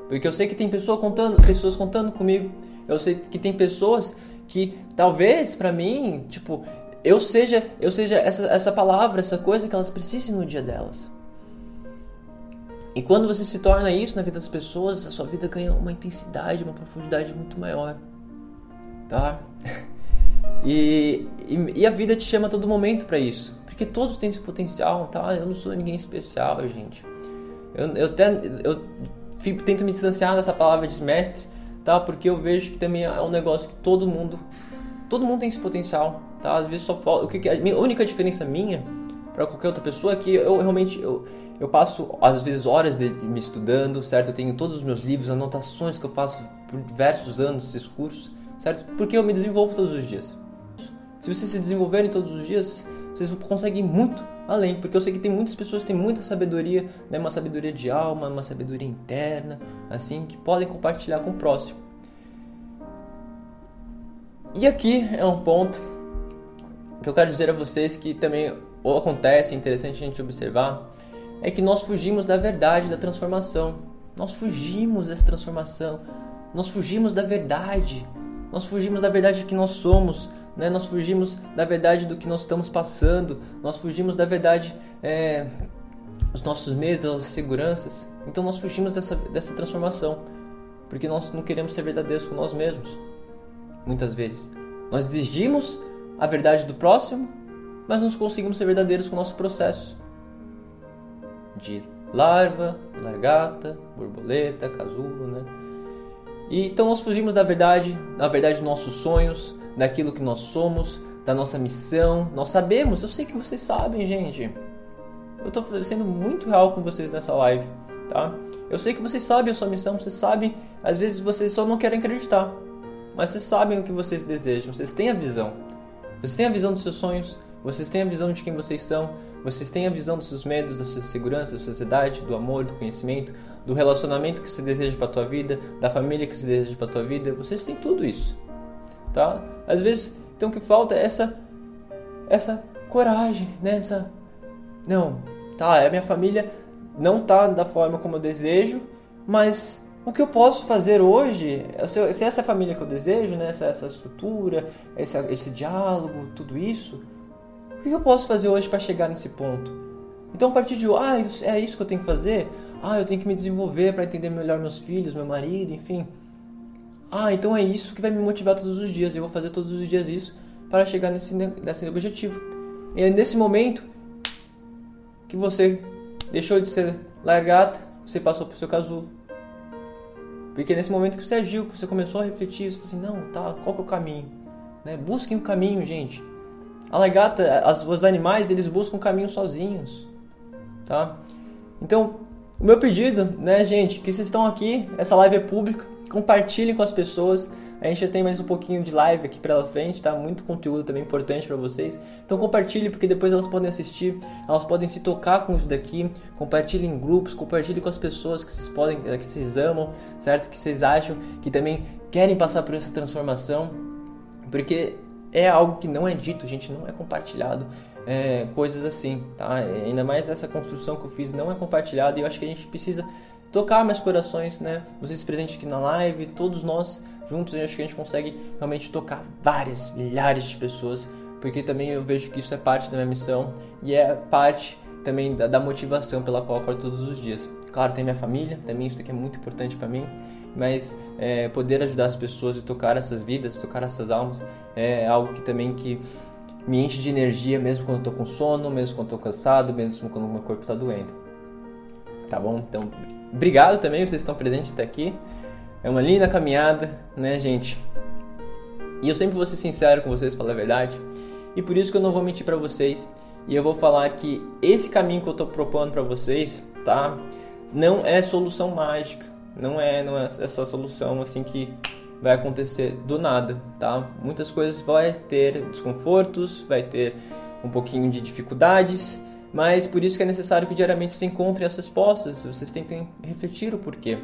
Porque eu sei que tem pessoa contando, pessoas contando comigo. Eu sei que tem pessoas que talvez para mim, tipo, eu seja, eu seja essa, essa palavra, essa coisa que elas precisem no dia delas. E quando você se torna isso na vida das pessoas, a sua vida ganha uma intensidade, uma profundidade muito maior. Tá? *laughs* E, e, e a vida te chama a todo momento para isso. Porque todos têm esse potencial, tá? Eu não sou ninguém especial, gente. Eu, eu, eu fico, tento me distanciar dessa palavra de mestre, tá? Porque eu vejo que também é um negócio que todo mundo, todo mundo tem esse potencial, tá? Às vezes só falta, o que, a, minha, a única diferença minha para qualquer outra pessoa é que eu realmente eu, eu passo às vezes horas de, me estudando, certo? Eu tenho todos os meus livros, anotações que eu faço por diversos anos, esses cursos, certo? Porque eu me desenvolvo todos os dias. Se vocês se desenvolverem todos os dias, vocês conseguem ir muito além, porque eu sei que tem muitas pessoas que têm muita sabedoria, né, uma sabedoria de alma, uma sabedoria interna, assim, que podem compartilhar com o próximo. E aqui é um ponto que eu quero dizer a vocês que também acontece, é interessante a gente observar, é que nós fugimos da verdade da transformação. Nós fugimos dessa transformação. Nós fugimos da verdade. Nós fugimos da verdade que nós somos. Né? Nós fugimos da verdade do que nós estamos passando. Nós fugimos da verdade é, dos nossos medos, das nossas seguranças. Então nós fugimos dessa, dessa transformação. Porque nós não queremos ser verdadeiros com nós mesmos. Muitas vezes. Nós exigimos a verdade do próximo mas não conseguimos ser verdadeiros com o nosso processo de larva, largata, borboleta, casulo, né? E então nós fugimos da verdade, da verdade dos nossos sonhos, daquilo que nós somos, da nossa missão. Nós sabemos, eu sei que vocês sabem, gente. Eu estou sendo muito real com vocês nessa live, tá? Eu sei que vocês sabem a sua missão, vocês sabem, às vezes vocês só não querem acreditar. Mas vocês sabem o que vocês desejam, vocês têm a visão. Vocês têm a visão dos seus sonhos, vocês têm a visão de quem vocês são, vocês têm a visão dos seus medos, da sua segurança, da sua sociedade, do amor, do conhecimento, do relacionamento que você deseja para a tua vida, da família que você deseja para a tua vida. Vocês têm tudo isso, tá? Às vezes, então o que falta é essa essa coragem, né? Essa não, tá, a minha família não tá da forma como eu desejo, mas o que eu posso fazer hoje, se essa é família que eu desejo, né, essa, essa estrutura, esse, esse diálogo, tudo isso, o que eu posso fazer hoje para chegar nesse ponto? Então, a partir de, ah, é isso que eu tenho que fazer? Ah, eu tenho que me desenvolver para entender melhor meus filhos, meu marido, enfim. Ah, então é isso que vai me motivar todos os dias. Eu vou fazer todos os dias isso para chegar nesse, nesse objetivo. E é nesse momento que você deixou de ser largata, você passou para o seu casulo. Porque é nesse momento que você agiu, que você começou a refletir, você falou assim, não, tá, qual que é o caminho? Né? Busquem o caminho, gente. A lagarta, as, os animais, eles buscam caminho sozinhos, tá? Então, o meu pedido, né, gente, que vocês estão aqui, essa live é pública, compartilhem com as pessoas. A gente já tem mais um pouquinho de live aqui pela frente, tá? Muito conteúdo também importante para vocês. Então compartilhe porque depois elas podem assistir, elas podem se tocar com isso daqui. Compartilhe em grupos, compartilhe com as pessoas que vocês podem, que vocês amam, certo? Que vocês acham que também querem passar por essa transformação, porque é algo que não é dito, gente, não é compartilhado. É, coisas assim, tá? Ainda mais essa construção que eu fiz não é compartilhada e eu acho que a gente precisa tocar mais corações, né? Vocês presentes aqui na live, todos nós juntos, eu acho que a gente consegue realmente tocar várias, milhares de pessoas, porque também eu vejo que isso é parte da minha missão e é parte também da, da motivação pela qual eu acordo todos os dias. Claro, tem minha família, também isso aqui é muito importante para mim, mas é, poder ajudar as pessoas e tocar essas vidas, tocar essas almas, é algo que também que me enche de energia, mesmo quando estou com sono, mesmo quando estou cansado, mesmo quando meu corpo está doendo. Tá bom? Então, obrigado também, vocês estão presentes até aqui. É uma linda caminhada, né, gente? E eu sempre vou ser sincero com vocês, falar a verdade. E por isso que eu não vou mentir para vocês. E eu vou falar que esse caminho que eu estou propondo para vocês, tá? Não é solução mágica. Não é, não é essa solução assim que vai acontecer do nada, tá? Muitas coisas vai ter desconfortos, vai ter um pouquinho de dificuldades, mas por isso que é necessário que diariamente se encontrem as respostas, vocês tentem refletir o porquê,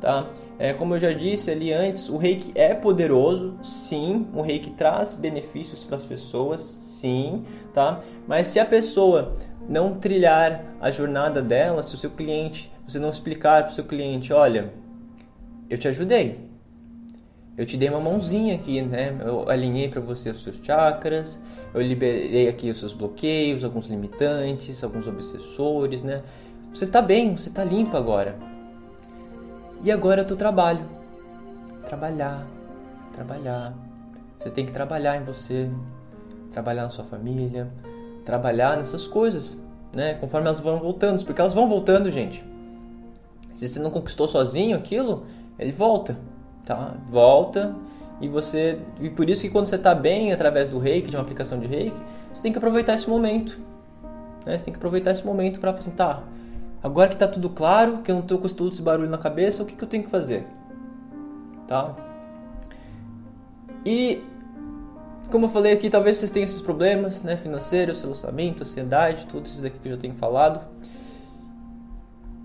tá? É, como eu já disse ali antes, o reiki é poderoso, sim, o reiki traz benefícios para as pessoas, sim, tá? Mas se a pessoa não trilhar a jornada dela, se o seu cliente você não explicar para o seu cliente, olha, eu te ajudei, eu te dei uma mãozinha aqui, né? Eu alinhei para você os seus chakras, eu liberei aqui os seus bloqueios, alguns limitantes, alguns obsessores, né? Você está bem, você está limpo agora. E agora é o teu trabalho. Trabalhar, trabalhar. Você tem que trabalhar em você, trabalhar na sua família, trabalhar nessas coisas, né? Conforme elas vão voltando, porque elas vão voltando, gente. Se você não conquistou sozinho aquilo, ele volta, tá? Volta e você e por isso que quando você está bem através do Reiki, de uma aplicação de Reiki, você tem que aproveitar esse momento. Né? Você tem que aproveitar esse momento para assim, tá? Agora que está tudo claro, que eu não estou com todo esse barulho na cabeça, o que, que eu tenho que fazer? Tá? E como eu falei aqui, talvez vocês tenham esses problemas, né, financeiros, relacionamento, ansiedade, tudo isso daqui que eu já tenho falado.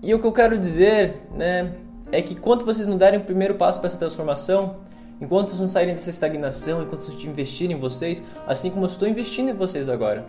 E o que eu quero dizer, né, é que enquanto vocês não derem o primeiro passo para essa transformação, enquanto vocês não saírem dessa estagnação, enquanto vocês investirem em vocês, assim como eu estou investindo em vocês agora,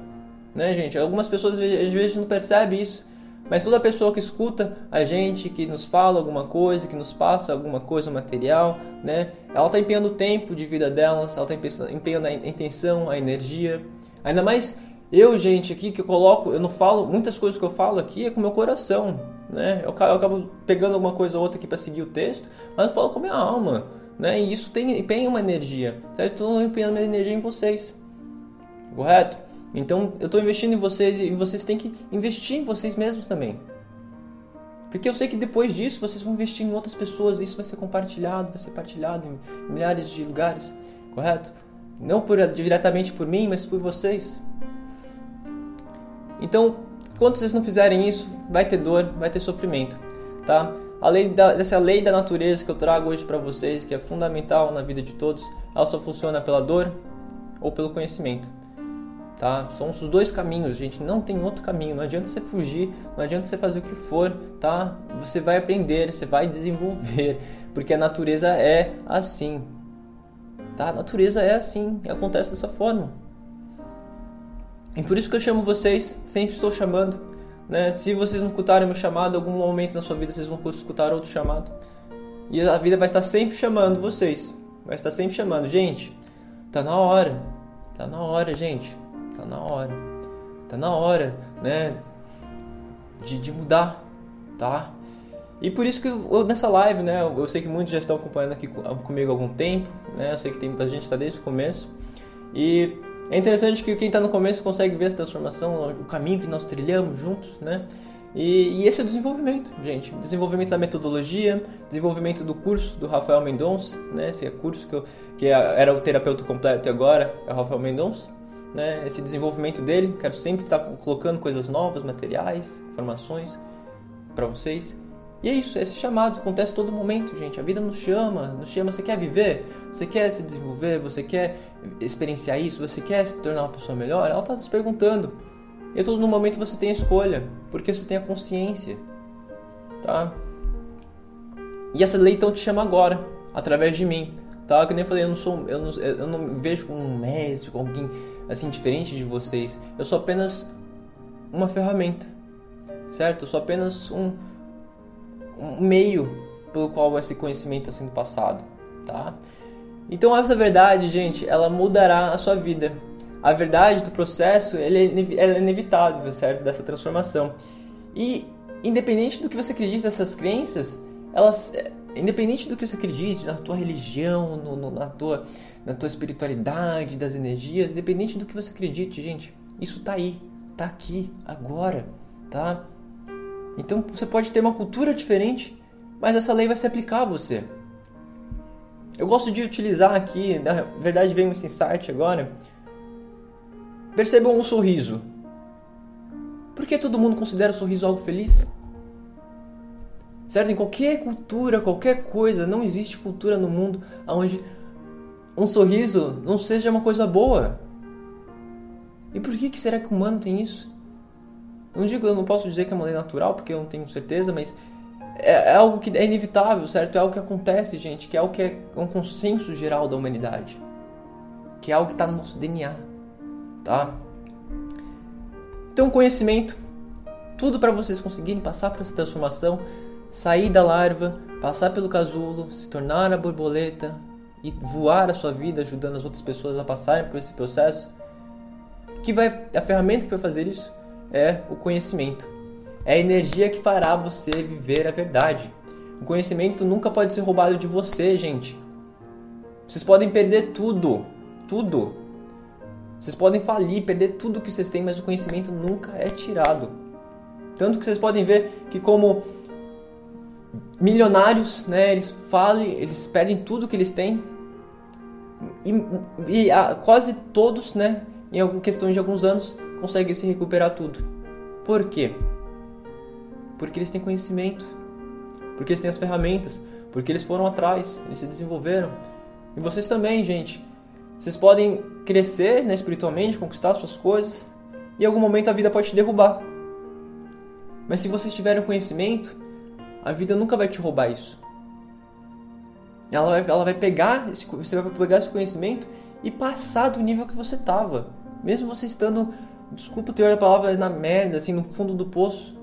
né, gente? Algumas pessoas às vezes não percebem isso, mas toda pessoa que escuta a gente, que nos fala alguma coisa, que nos passa alguma coisa material, né? Ela está empenhando o tempo de vida delas, ela está empenhando a intenção, a energia. Ainda mais eu, gente, aqui que eu coloco, eu não falo, muitas coisas que eu falo aqui é com o meu coração, né? Eu acabo pegando alguma coisa ou outra aqui para seguir o texto, mas eu falo com a minha alma, né? E isso tem, empenha uma energia, certo? Estou empenhando minha energia em vocês, correto? Então eu estou investindo em vocês e vocês têm que investir em vocês mesmos também. Porque eu sei que depois disso vocês vão investir em outras pessoas, isso vai ser compartilhado, vai ser partilhado em milhares de lugares, correto? Não por, diretamente por mim, mas por vocês. Então, enquanto vocês não fizerem isso, vai ter dor, vai ter sofrimento, tá? A lei da, lei da natureza que eu trago hoje para vocês, que é fundamental na vida de todos, ela só funciona pela dor ou pelo conhecimento tá? São os dois caminhos, gente, não tem outro caminho. Não adianta você fugir, não adianta você fazer o que for, tá? Você vai aprender, você vai desenvolver, *laughs* porque a natureza é assim. Tá? A natureza é assim, acontece dessa forma. E por isso que eu chamo vocês, sempre estou chamando, né? Se vocês não escutarem meu chamado, algum momento na sua vida vocês vão escutar outro chamado. E a vida vai estar sempre chamando vocês. Vai estar sempre chamando, gente. Tá na hora. Tá na hora, gente tá na hora. Tá na hora, né? De, de mudar, tá? E por isso que eu, nessa live, né? Eu, eu, sei que muitos já estão acompanhando aqui comigo há algum tempo, né? Eu sei que tem a gente está desde o começo. E é interessante que quem está no começo consegue ver essa transformação, o caminho que nós trilhamos juntos, né? E, e, esse é o desenvolvimento, gente. Desenvolvimento da metodologia, desenvolvimento do curso do Rafael Mendonça, né? Esse é curso que, eu, que é, era o terapeuta completo e agora é o Rafael Mendonça né, esse desenvolvimento dele. Quero sempre estar colocando coisas novas, materiais, informações para vocês. E é isso, esse chamado acontece todo momento, gente. A vida nos chama, nos chama. Você quer viver? Você quer se desenvolver? Você quer experienciar isso? Você quer se tornar uma pessoa melhor? Ela está nos perguntando. E todo momento você tem a escolha, porque você tem a consciência, tá? E essa lei então te chama agora, através de mim, tá? Que nem eu falei, eu não sou, eu não, eu não me vejo como um mestre, como alguém assim diferente de vocês. Eu sou apenas uma ferramenta, certo? Eu sou apenas um meio pelo qual esse conhecimento está sendo passado, tá? Então essa verdade, gente, ela mudará a sua vida. A verdade do processo, ele é, é inevitável, certo? Dessa transformação. E independente do que você acredite dessas crenças, elas independente do que você acredite, na tua religião, no, no, na, tua, na tua espiritualidade, das energias, independente do que você acredite, gente, isso tá aí, tá aqui, agora, tá? Então você pode ter uma cultura diferente, mas essa lei vai se aplicar a você. Eu gosto de utilizar aqui, na verdade veio esse insight agora. Percebam um sorriso. Por que todo mundo considera o sorriso algo feliz? Certo? Em qualquer cultura, qualquer coisa, não existe cultura no mundo onde um sorriso não seja uma coisa boa. E por que, que será que o humano tem isso? Não digo, eu não posso dizer que é uma lei natural, porque eu não tenho certeza, mas é, é algo que é inevitável, certo? É algo que acontece, gente, que é algo que é um consenso geral da humanidade. Que é algo que está no nosso DNA, tá? Então, conhecimento, tudo para vocês conseguirem passar por essa transformação sair da larva, passar pelo casulo, se tornar a borboleta e voar a sua vida ajudando as outras pessoas a passarem por esse processo, que vai a ferramenta que vai fazer isso é o conhecimento. É a energia que fará você viver a verdade. O conhecimento nunca pode ser roubado de você, gente. Vocês podem perder tudo, tudo. Vocês podem falir, perder tudo que vocês têm, mas o conhecimento nunca é tirado. Tanto que vocês podem ver que como milionários, né, eles falam, eles perdem tudo que eles têm. E, e a, quase todos, né, em questão de alguns anos, conseguem se recuperar tudo. Por quê? Porque eles têm conhecimento, porque eles têm as ferramentas, porque eles foram atrás, eles se desenvolveram. E vocês também, gente. Vocês podem crescer né, espiritualmente, conquistar suas coisas, e em algum momento a vida pode te derrubar. Mas se vocês tiverem conhecimento, a vida nunca vai te roubar isso. Ela vai, ela vai pegar, esse, você vai pegar esse conhecimento e passar do nível que você estava. Mesmo você estando, desculpa o teor da palavra, na merda, assim, no fundo do poço.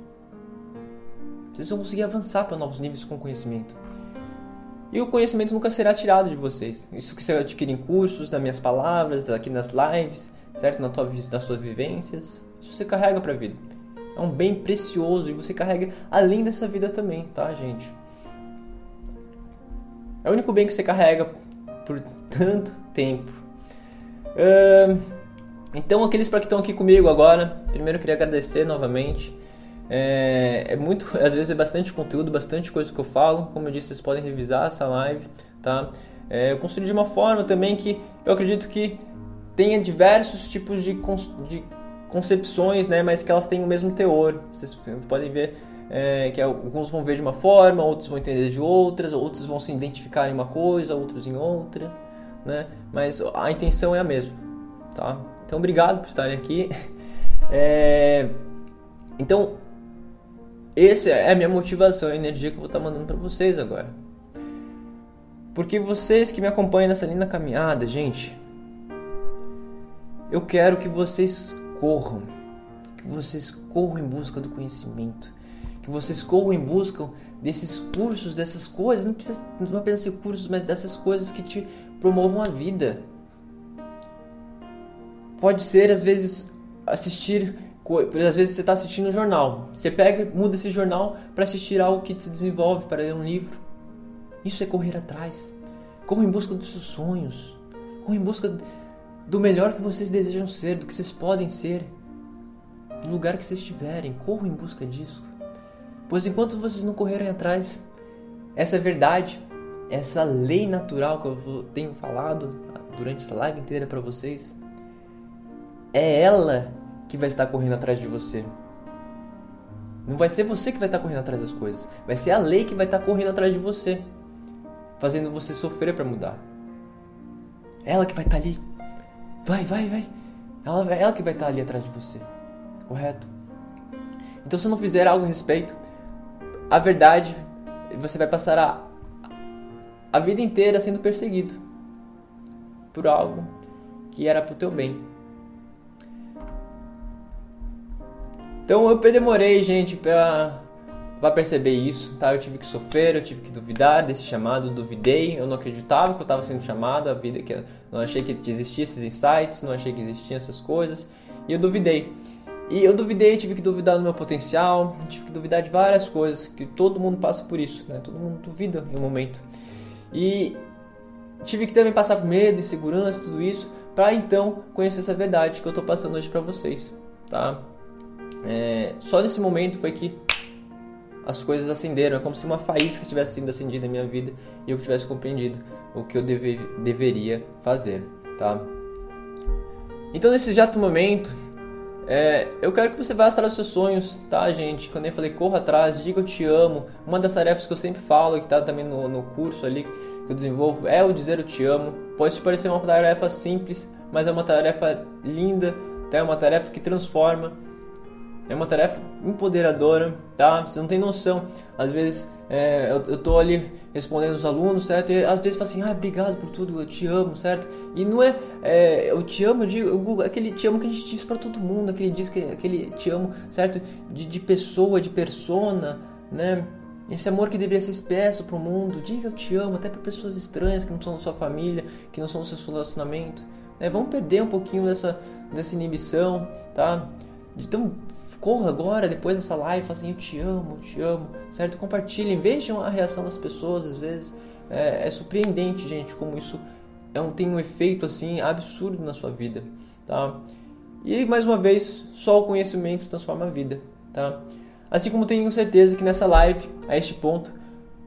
Vocês vão conseguir avançar para novos níveis com conhecimento. E o conhecimento nunca será tirado de vocês. Isso que você adquire em cursos, nas minhas palavras, aqui nas lives, certo? Na tua, nas suas vivências. Isso você carrega para a vida. É um bem precioso e você carrega além dessa vida também, tá, gente? É o único bem que você carrega por tanto tempo. Uh, então, aqueles para que estão aqui comigo agora, primeiro eu queria agradecer novamente. É, é, muito, às vezes é bastante conteúdo, bastante coisa que eu falo. Como eu disse, vocês podem revisar essa live, tá? É, eu construí de uma forma também que eu acredito que tenha diversos tipos de, de concepções, né? Mas que elas têm o mesmo teor. Vocês podem ver é, que alguns vão ver de uma forma, outros vão entender de outras, outros vão se identificar em uma coisa, outros em outra, né? Mas a intenção é a mesma, tá? Então, obrigado por estarem aqui. É, então, essa é a minha motivação, a energia que eu vou estar mandando para vocês agora. Porque vocês que me acompanham nessa linda caminhada, gente, eu quero que vocês corram, que vocês corram em busca do conhecimento, que vocês corram em busca desses cursos, dessas coisas, não precisa não apenas ser cursos, mas dessas coisas que te promovam a vida. Pode ser às vezes assistir às vezes você está assistindo um jornal, você pega, muda esse jornal para assistir algo que te desenvolve, para ler um livro. Isso é correr atrás. Corra em busca dos seus sonhos. Corra em busca do melhor que vocês desejam ser, do que vocês podem ser, do lugar que vocês estiverem. Corra em busca disso. Pois enquanto vocês não correrem atrás, essa verdade, essa lei natural que eu tenho falado durante essa live inteira para vocês, é ela que vai estar correndo atrás de você. Não vai ser você que vai estar correndo atrás das coisas. Vai ser a lei que vai estar correndo atrás de você, fazendo você sofrer para mudar. Ela que vai estar ali. Vai, vai, vai. Ela, ela que vai estar ali atrás de você. Correto? Então, se não fizer algo a respeito, a verdade, você vai passar a, a vida inteira sendo perseguido por algo que era pro teu bem. Então eu demorei, gente, pra, pra perceber isso, tá? Eu tive que sofrer, eu tive que duvidar desse chamado, duvidei, eu não acreditava que eu estava sendo chamado, a vida que eu não achei que existia esses insights, não achei que existiam essas coisas, e eu duvidei. E eu duvidei, tive que duvidar do meu potencial, tive que duvidar de várias coisas, que todo mundo passa por isso, né? Todo mundo duvida em um momento. E tive que também passar por medo, insegurança, tudo isso, para então conhecer essa verdade que eu tô passando hoje para vocês, tá? É, só nesse momento foi que as coisas acenderam. É como se uma faísca tivesse sido acendida na minha vida e eu tivesse compreendido o que eu deve, deveria fazer, tá? Então, nesse exato momento, é, eu quero que você vá atrás dos seus sonhos, tá, gente? Quando eu falei corra atrás, diga eu te amo. Uma das tarefas que eu sempre falo, que tá também no, no curso ali que eu desenvolvo, é o dizer eu te amo. Pode parecer uma tarefa simples, mas é uma tarefa linda, tá? é uma tarefa que transforma. É uma tarefa empoderadora, tá? Você não tem noção. Às vezes é, eu, eu tô ali respondendo os alunos, certo? E às vezes fala assim, ah, obrigado por tudo, eu te amo, certo? E não é, é eu te amo, eu digo, aquele te amo que a gente diz para todo mundo, aquele diz que aquele te amo, certo? De, de pessoa, de persona, né? Esse amor que deveria ser expresso para o mundo, diga eu te amo, até para pessoas estranhas que não são da sua família, que não são do seu relacionamento. Né? Vamos perder um pouquinho dessa, dessa inibição, tá? De tão corra agora, depois dessa live, assim, eu te amo, eu te amo, certo? Compartilhem, vejam a reação das pessoas, às vezes é, é surpreendente, gente, como isso é um, tem um efeito assim absurdo na sua vida, tá? E mais uma vez, só o conhecimento transforma a vida, tá? Assim como tenho certeza que nessa live, a este ponto,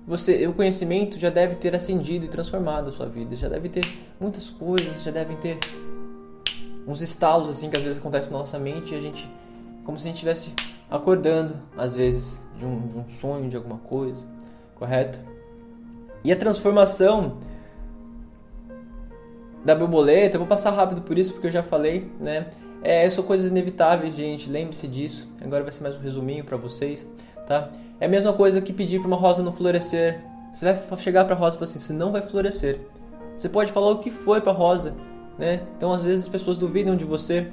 você, o conhecimento já deve ter acendido e transformado a sua vida, já deve ter muitas coisas, já devem ter uns estalos assim que às vezes acontecem na nossa mente e a gente como se a gente estivesse acordando às vezes de um, de um sonho de alguma coisa, correto? E a transformação da borboleta, eu vou passar rápido por isso porque eu já falei, né? É, são coisas inevitáveis, gente. Lembre-se disso. Agora vai ser mais um resuminho para vocês, tá? É a mesma coisa que pedir para uma rosa não florescer. Você vai chegar para a rosa e falar assim: "Você não vai florescer". Você pode falar o que foi para a rosa, né? Então às vezes as pessoas duvidam de você.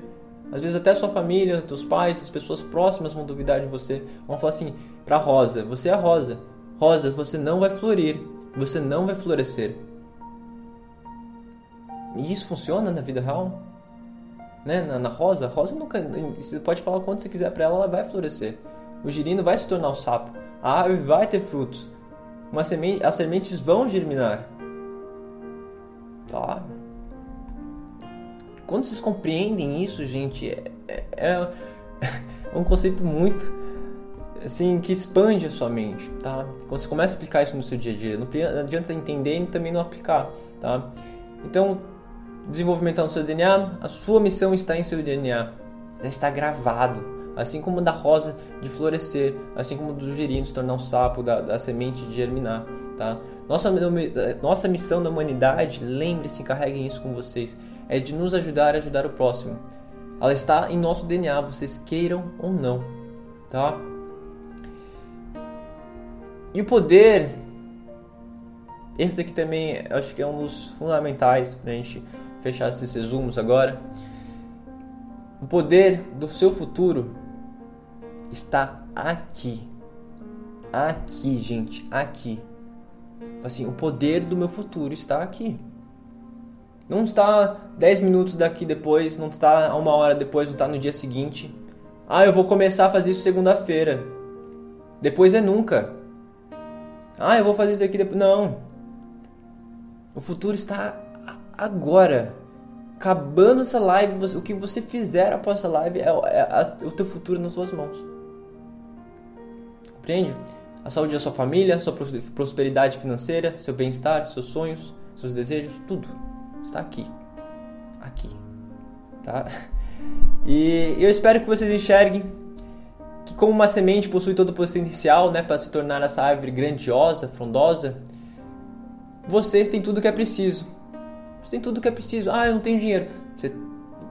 Às vezes até sua família, seus pais, as pessoas próximas vão duvidar de você. Vão falar assim para rosa: "Você é a rosa. Rosa, você não vai florir. Você não vai florescer". E isso funciona na vida real? Né? Na, na rosa, a rosa nunca. Você pode falar quanto você quiser para ela, ela vai florescer. O girino vai se tornar um sapo. A árvore vai ter frutos. Uma semente, as sementes vão germinar. Tá? Quando vocês compreendem isso, gente, é, é, é um conceito muito assim que expande a sua mente, tá? Quando você começa a aplicar isso no seu dia a dia, não adianta entender e também não aplicar, tá? Então, desenvolvimento no seu DNA, a sua missão está em seu DNA, já está gravado. Assim como da rosa de florescer, assim como do girino se tornar um sapo, da, da semente de germinar, tá? Nossa, nossa missão da humanidade, lembre-se, carreguem isso com vocês, é de nos ajudar a ajudar o próximo. Ela está em nosso DNA, vocês queiram ou não, tá? E o poder, esse daqui também acho que é um dos fundamentais para a gente fechar esses resumos agora. O poder do seu futuro está aqui. Aqui, gente, aqui. Assim, o poder do meu futuro está aqui. Não está 10 minutos daqui depois, não está uma hora depois, não está no dia seguinte. Ah, eu vou começar a fazer isso segunda-feira. Depois é nunca. Ah, eu vou fazer isso aqui depois. Não. O futuro está agora. Acabando essa live, você, o que você fizer após essa live é, é, é o teu futuro nas suas mãos. Compreende? A saúde da sua família, sua prosperidade financeira, seu bem-estar, seus sonhos, seus desejos, tudo está aqui. Aqui. Tá? *laughs* E eu espero que vocês enxerguem que como uma semente possui todo o potencial, né, para se tornar essa árvore grandiosa, frondosa, vocês têm tudo que é preciso você tem tudo que é preciso. Ah, eu não tenho dinheiro. Você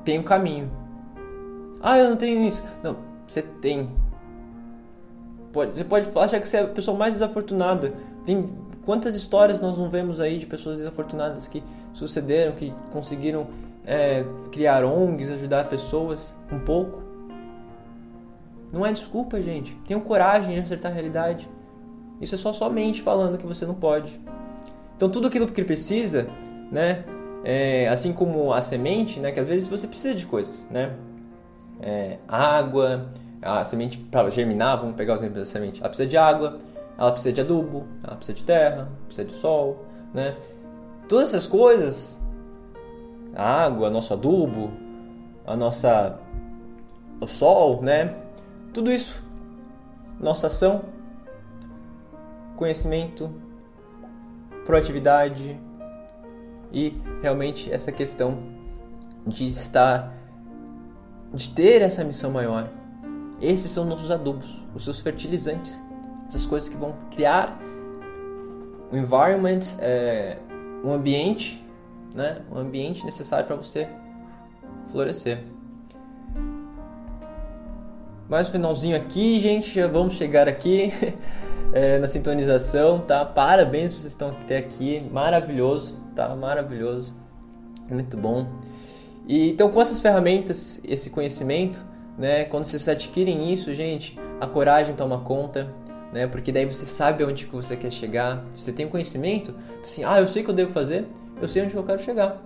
tem um caminho. Ah, eu não tenho isso. Não, você tem. Pode, você pode achar que você é a pessoa mais desafortunada. Tem quantas histórias nós não vemos aí de pessoas desafortunadas que sucederam, que conseguiram é, criar ONGs, ajudar pessoas com pouco. Não é desculpa, gente. Tenham coragem de acertar a realidade. Isso é só sua mente falando que você não pode. Então tudo aquilo que precisa, né? é, assim como a semente, né, que às vezes você precisa de coisas, né? É, água, a semente para germinar, vamos pegar o exemplo da semente, ela precisa de água, ela precisa de adubo, ela precisa de terra, precisa de sol, né? Todas essas coisas, a água, nosso adubo, a nossa o sol, né? Tudo isso, nossa ação, conhecimento, proatividade, e realmente essa questão de estar de ter essa missão maior. Esses são nossos adubos, os seus fertilizantes, essas coisas que vão criar um environment, é, um ambiente, né, um ambiente necessário para você florescer. Mais um finalzinho aqui, gente, já vamos chegar aqui é, *laughs* na sintonização, tá? Parabéns vocês estão até aqui, maravilhoso tá maravilhoso, muito bom. E então com essas ferramentas, esse conhecimento, né, quando vocês adquirem isso, gente, a coragem toma conta, né? Porque daí você sabe onde que você quer chegar. Você tem conhecimento, assim, ah, eu sei o que eu devo fazer, eu sei onde eu quero chegar.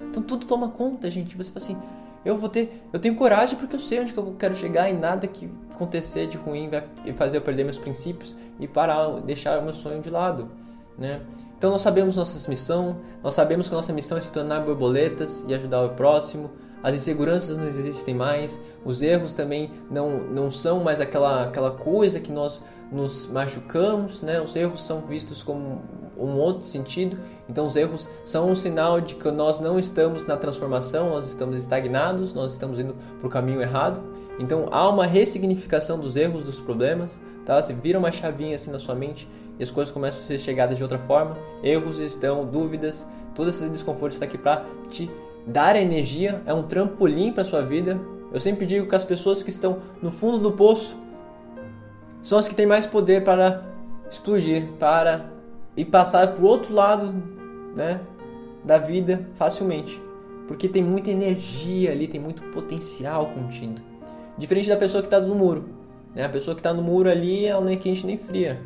Então tudo toma conta, gente. Você fala assim, eu vou ter, eu tenho coragem porque eu sei onde que eu quero chegar e nada que acontecer de ruim vai fazer eu perder meus princípios e parar, deixar o meu sonho de lado, né? Então nós sabemos nossa missão, nós sabemos que nossa missão é se tornar borboletas e ajudar o próximo. As inseguranças não existem mais, os erros também não, não são mais aquela, aquela coisa que nós nos machucamos, né? Os erros são vistos como um outro sentido. Então os erros são um sinal de que nós não estamos na transformação, nós estamos estagnados, nós estamos indo para o caminho errado. Então há uma ressignificação dos erros, dos problemas, tá? Você vira uma chavinha assim na sua mente e as coisas começam a ser chegadas de outra forma. Erros estão, dúvidas, todo esse desconforto está aqui para te dar energia, é um trampolim para sua vida. Eu sempre digo que as pessoas que estão no fundo do poço são as que têm mais poder para explodir, para e passar para o outro lado, né, da vida facilmente, porque tem muita energia ali, tem muito potencial contido. Diferente da pessoa que está no muro, né? A pessoa que está no muro ali, ela nem é quente nem fria.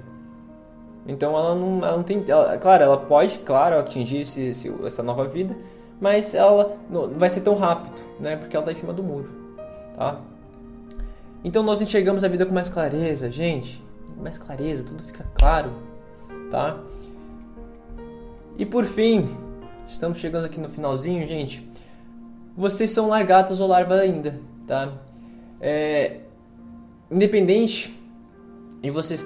Então ela não, ela não tem, ela, claro, ela pode, claro, atingir esse, esse, essa nova vida, mas ela não vai ser tão rápido, né? Porque ela está em cima do muro, tá? Então nós enxergamos a vida com mais clareza, gente, mais clareza, tudo fica claro, tá? E por fim, estamos chegando aqui no finalzinho, gente. Vocês são largatas ou larva ainda, tá? É, independente de vocês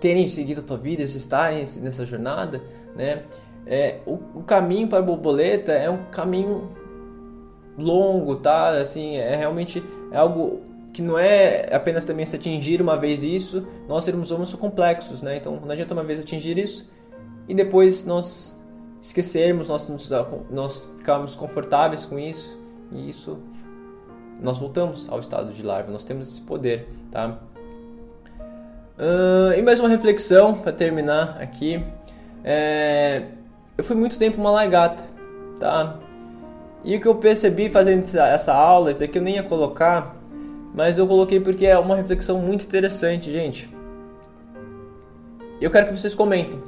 terem seguido a tua vida, se estarem nessa jornada, né? É, o, o, caminho para a borboleta é um caminho longo, tá? Assim, é realmente é algo que não é apenas também se atingir uma vez isso, nós sermos humanos complexos, né? Então não adianta uma vez atingir isso e depois nós esquecermos, nós, nós ficarmos confortáveis com isso e isso nós voltamos ao estado de larva, nós temos esse poder, tá? Uh, e mais uma reflexão para terminar aqui. É, eu fui muito tempo uma lagarta, tá? E o que eu percebi fazendo essa aula, isso daqui eu nem ia colocar, mas eu coloquei porque é uma reflexão muito interessante, gente. Eu quero que vocês comentem.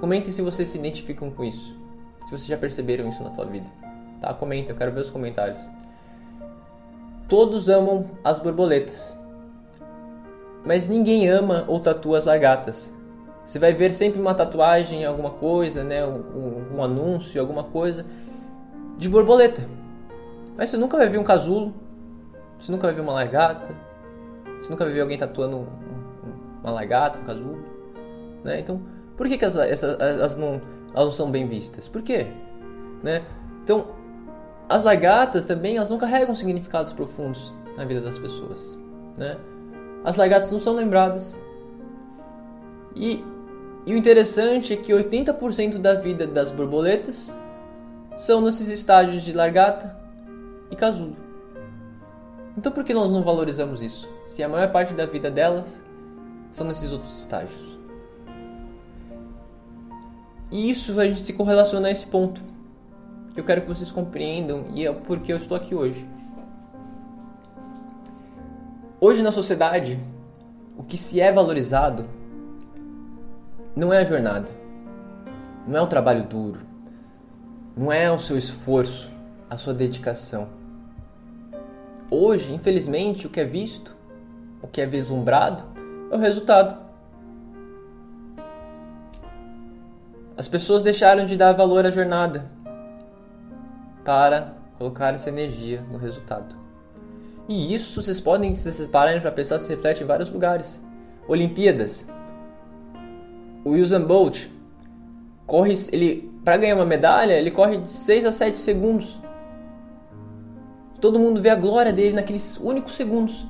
Comentem se vocês se identificam com isso. Se vocês já perceberam isso na sua vida. Tá? Comentem, eu quero ver os comentários. Todos amam as borboletas. Mas ninguém ama ou tatua as lagartas. Você vai ver sempre uma tatuagem, alguma coisa, né, um, um anúncio, alguma coisa de borboleta. Mas você nunca vai ver um casulo, você nunca ver uma lagarta, você nunca ver alguém tatuando uma lagarta, um casulo, né? Então, por que, que as, essas, as não, elas não são bem vistas? Por quê? Né? Então, as lagartas também elas não carregam significados profundos na vida das pessoas, né? As lagartas não são lembradas. E, e o interessante é que 80% da vida das borboletas são nesses estágios de largata e casulo. Então por que nós não valorizamos isso? Se a maior parte da vida delas são nesses outros estágios. E isso a gente se correlaciona a esse ponto. Eu quero que vocês compreendam e é porque eu estou aqui hoje. Hoje na sociedade, o que se é valorizado não é a jornada, não é o trabalho duro, não é o seu esforço, a sua dedicação Hoje, infelizmente, o que é visto, o que é vislumbrado, é o resultado. As pessoas deixaram de dar valor à jornada para colocar essa energia no resultado. E isso vocês podem, se vocês pararem para pensar, se reflete em vários lugares. Olimpíadas. O Usain Bolt corre, ele para ganhar uma medalha, ele corre de 6 a 7 segundos. Todo mundo vê a glória dele naqueles únicos segundos.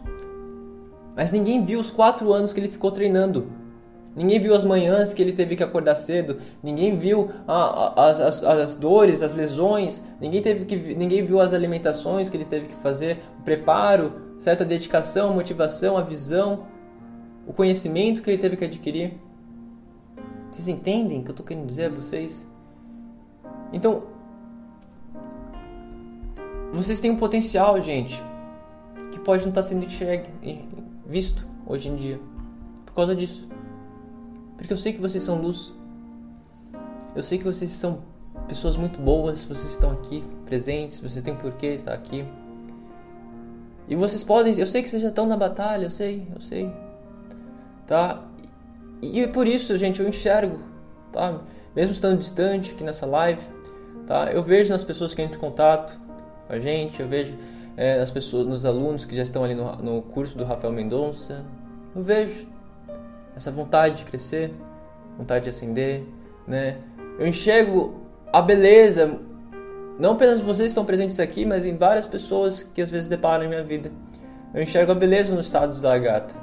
Mas ninguém viu os quatro anos que ele ficou treinando. Ninguém viu as manhãs que ele teve que acordar cedo. Ninguém viu as, as, as dores, as lesões. Ninguém, teve que, ninguém viu as alimentações que ele teve que fazer, o preparo, certa dedicação, a motivação, a visão, o conhecimento que ele teve que adquirir. Vocês entendem o que eu estou querendo dizer a vocês? Então, vocês têm um potencial, gente, que pode não estar tá sendo enxergue, visto hoje em dia. Por causa disso. Porque eu sei que vocês são luz. Eu sei que vocês são pessoas muito boas, vocês estão aqui presentes, vocês têm porquê estar aqui. E vocês podem, eu sei que vocês já estão na batalha, eu sei, eu sei. Tá? E é por isso, gente, eu enxergo, tá? Mesmo estando distante aqui nessa live, tá? Eu vejo nas pessoas que entram em contato com a gente, eu vejo é, nas pessoas, nos alunos que já estão ali no, no curso do Rafael Mendonça, eu vejo essa vontade de crescer, vontade de ascender, né? Eu enxergo a beleza, não apenas vocês estão presentes aqui, mas em várias pessoas que às vezes deparam em minha vida. Eu enxergo a beleza nos estados da gata.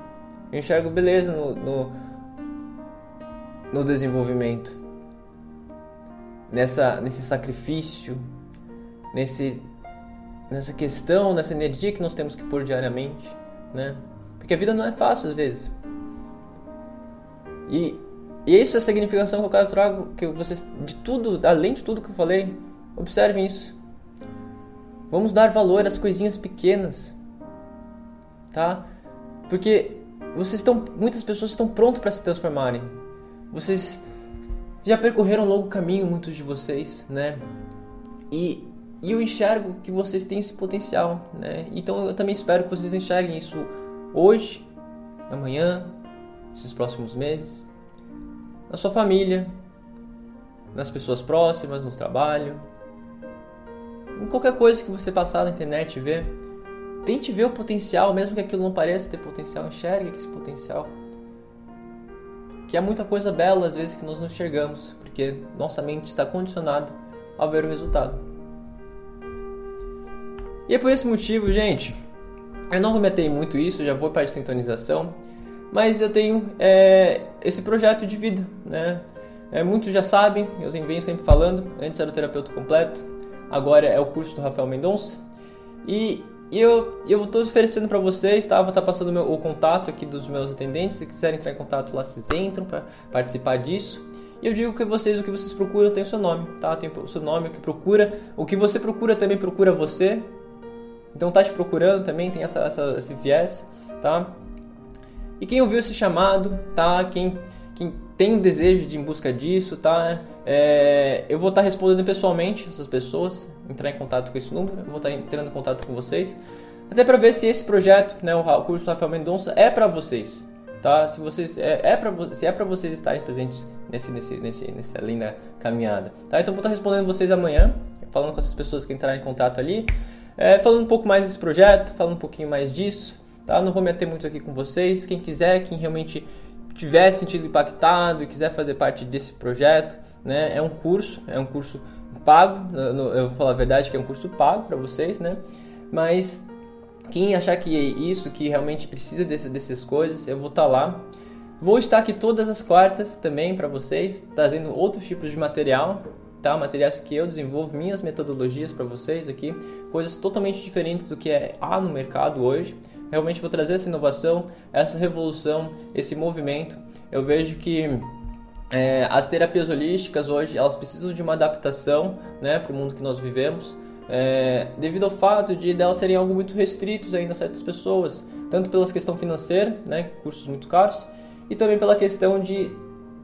Eu enxergo beleza no, no, no desenvolvimento. Nessa, nesse sacrifício, nesse, nessa questão, nessa energia que nós temos que pôr diariamente, né? Porque a vida não é fácil às vezes. E e isso é a significação que eu quero trago, que vocês, de tudo, além de tudo que eu falei, observem isso. Vamos dar valor às coisinhas pequenas, tá? Porque vocês estão, muitas pessoas estão prontas para se transformarem. Vocês já percorreram um longo caminho, muitos de vocês, né? E, e eu enxergo que vocês têm esse potencial, né? Então eu também espero que vocês enxerguem isso hoje, amanhã, esses próximos meses na sua família, nas pessoas próximas, no trabalho, em qualquer coisa que você passar na internet e ver. Tente ver o potencial, mesmo que aquilo não pareça ter potencial, enxergue esse potencial. Que há muita coisa bela às vezes que nós não enxergamos, porque nossa mente está condicionada a ver o resultado. E é por esse motivo, gente, eu não vou meter muito isso, já vou para a sintonização mas eu tenho é, esse projeto de vida, né? É, muitos já sabem, eu venho sempre falando, antes era o terapeuta completo, agora é o curso do Rafael Mendonça. E, e eu estou oferecendo para vocês, tá? Vou estar tá passando meu, o contato aqui dos meus atendentes, se quiserem entrar em contato lá, vocês entram para participar disso. E eu digo que vocês, o que vocês procuram tem o seu nome, tá? Tem o seu nome, o que procura. O que você procura também procura você. Então tá te procurando também, tem essa, essa esse viés, tá? E quem ouviu esse chamado, tá? Quem, quem tem desejo de ir em busca disso, tá? É, eu vou estar tá respondendo pessoalmente essas pessoas, entrar em contato com esse número, eu vou estar tá entrando em contato com vocês, até para ver se esse projeto, né, o curso Rafael Mendonça é para vocês, tá? Se vocês é, é para se é para vocês estarem presentes nesse, nesse, nesse nessa linda caminhada, tá? Então vou estar tá respondendo vocês amanhã, falando com essas pessoas que entraram em contato ali, é, falando um pouco mais desse projeto, falando um pouquinho mais disso, Tá? Não vou me ater muito aqui com vocês. Quem quiser, quem realmente tiver sentido impactado e quiser fazer parte desse projeto, né? É um curso, é um curso pago. Eu vou falar a verdade que é um curso pago para vocês, né? Mas quem achar que é isso, que realmente precisa desse, dessas coisas, eu vou estar tá lá. Vou estar aqui todas as quartas também para vocês, trazendo outros tipos de material, tá? Materiais que eu desenvolvo, minhas metodologias para vocês aqui, coisas totalmente diferentes do que é há no mercado hoje. Realmente vou trazer essa inovação, essa revolução, esse movimento. Eu vejo que é, as terapias holísticas hoje elas precisam de uma adaptação, né, para o mundo que nós vivemos. É, devido ao fato de delas serem algo muito restritos ainda a certas pessoas, tanto pela questão financeira, né, cursos muito caros, e também pela questão de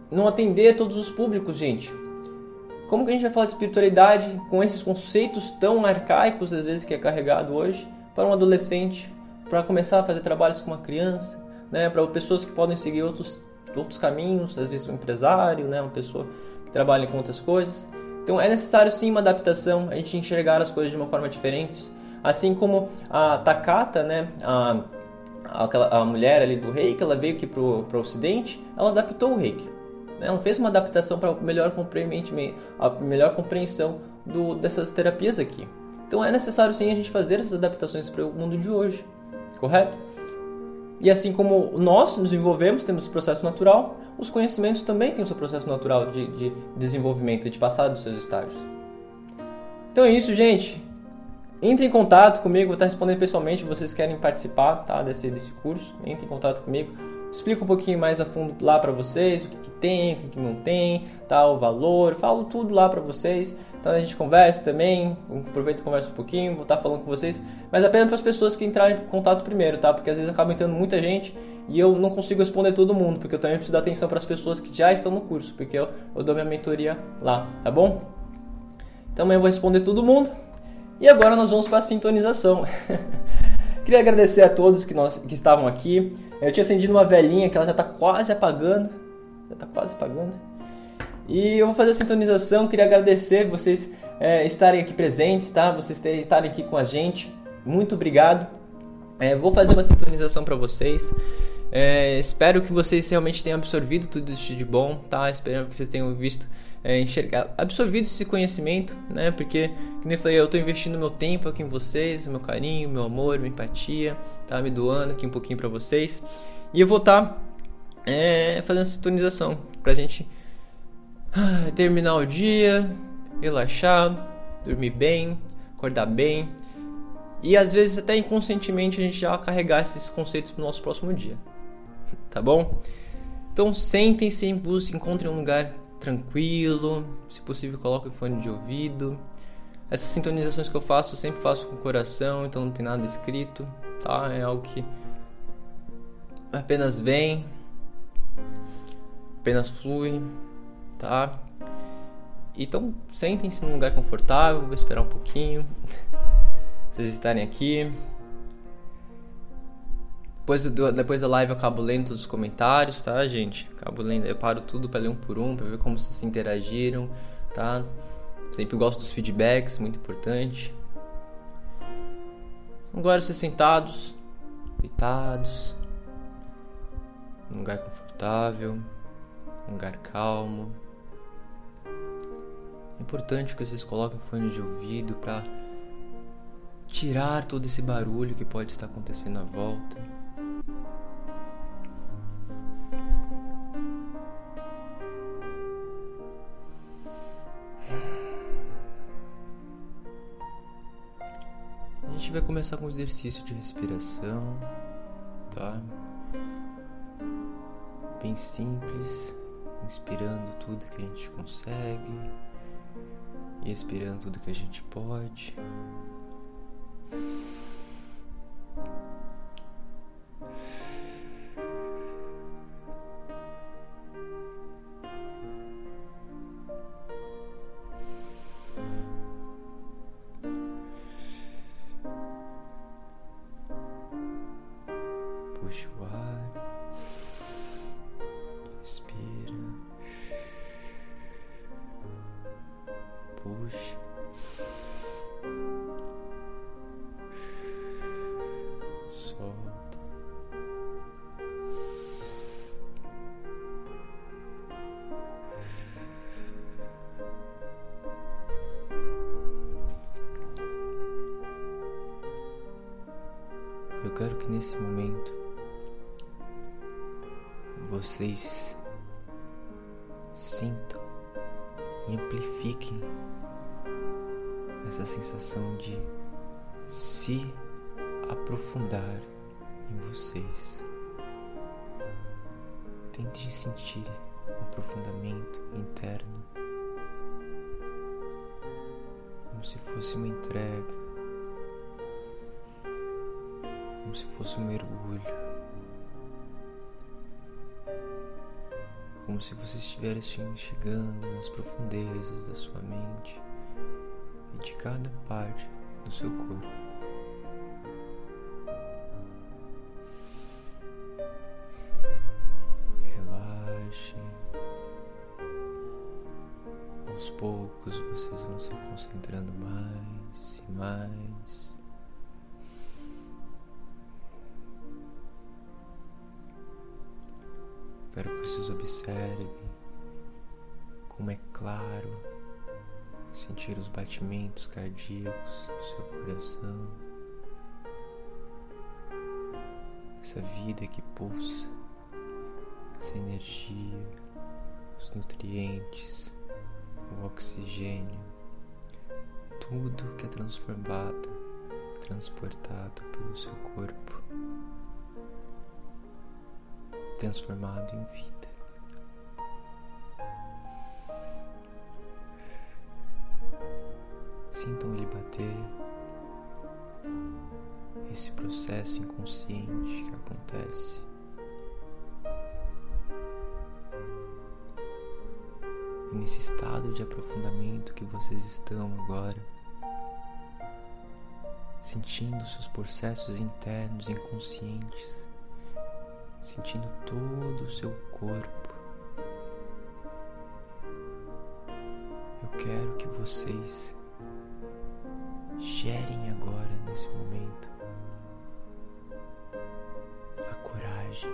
não atender todos os públicos, gente. Como que a gente vai falar de espiritualidade com esses conceitos tão arcaicos, às vezes, que é carregado hoje, para um adolescente, para começar a fazer trabalhos com uma criança, né, para pessoas que podem seguir outros, outros caminhos, às vezes um empresário, né, uma pessoa que trabalha com outras coisas. Então é necessário sim uma adaptação, a gente enxergar as coisas de uma forma diferente. Assim como a Takata, né, a, aquela, a mulher ali do reiki, ela veio aqui para o ocidente, ela adaptou o reiki. Ela fez uma adaptação para melhor melhor compreensão do, dessas terapias aqui. Então é necessário sim a gente fazer essas adaptações para o mundo de hoje, correto? E assim como nós nos desenvolvemos, temos processo natural, os conhecimentos também têm o seu processo natural de, de desenvolvimento, de passar dos seus estágios. Então é isso, gente. Entre em contato comigo, vou estar respondendo pessoalmente. Vocês querem participar tá, desse, desse curso? Entre em contato comigo explico um pouquinho mais a fundo lá para vocês, o que, que tem, o que, que, não tem, tá, o valor, falo tudo lá para vocês. Então a gente conversa também, aproveita e conversa um pouquinho, vou estar tá falando com vocês, mas apenas para as pessoas que entrarem em contato primeiro, tá? Porque às vezes acaba entrando muita gente e eu não consigo responder todo mundo, porque eu também preciso dar atenção para as pessoas que já estão no curso, porque eu, eu dou minha mentoria lá, tá bom? Também vou responder todo mundo. E agora nós vamos para a sintonização. *laughs* Queria agradecer a todos que, nós, que estavam aqui. Eu tinha acendido uma velhinha que ela já está quase apagando. Já está quase apagando. E eu vou fazer a sintonização. Queria agradecer vocês é, estarem aqui presentes, tá? Vocês estarem aqui com a gente. Muito obrigado. É, vou fazer uma sintonização para vocês. É, espero que vocês realmente tenham absorvido tudo isso de bom, tá? Espero que vocês tenham visto, é, enxergar, absorvido esse conhecimento, né? Porque, como eu falei, eu estou investindo meu tempo aqui em vocês, meu carinho, meu amor, minha empatia, tá? Me doando aqui um pouquinho para vocês. E eu vou estar tá, é, fazendo sintonização pra gente ah, terminar o dia, relaxar, dormir bem, acordar bem. E às vezes até inconscientemente a gente já carregar esses conceitos para o nosso próximo dia tá bom? Então sentem-se, busquem, encontrem um lugar tranquilo, se possível coloquem o fone de ouvido. Essas sintonizações que eu faço, eu sempre faço com o coração, então não tem nada escrito, tá? É algo que apenas vem, apenas flui, tá? Então sentem-se num lugar confortável, vou esperar um pouquinho, *laughs* vocês estarem aqui. Depois, depois da live eu acabo lendo todos os comentários, tá, gente? Acabo lendo, eu paro tudo para ler um por um, para ver como vocês interagiram, tá? Sempre gosto dos feedbacks, muito importante. Agora vocês sentados, deitados, num lugar confortável, um lugar calmo. É importante que vocês coloquem o fone de ouvido para tirar todo esse barulho que pode estar acontecendo à volta. Gente vai começar com um exercício de respiração, tá? Bem simples, inspirando tudo que a gente consegue e expirando tudo que a gente pode. Se você estivesse chegando nas profundezas da sua mente e de cada parte do seu corpo. Batimentos cardíacos do seu coração, essa vida que pulsa, essa energia, os nutrientes, o oxigênio, tudo que é transformado, transportado pelo seu corpo transformado em vida. Sintam ele bater, esse processo inconsciente que acontece. e nesse estado de aprofundamento que vocês estão agora, sentindo seus processos internos inconscientes, sentindo todo o seu corpo. Eu quero que vocês gerem agora nesse momento a coragem,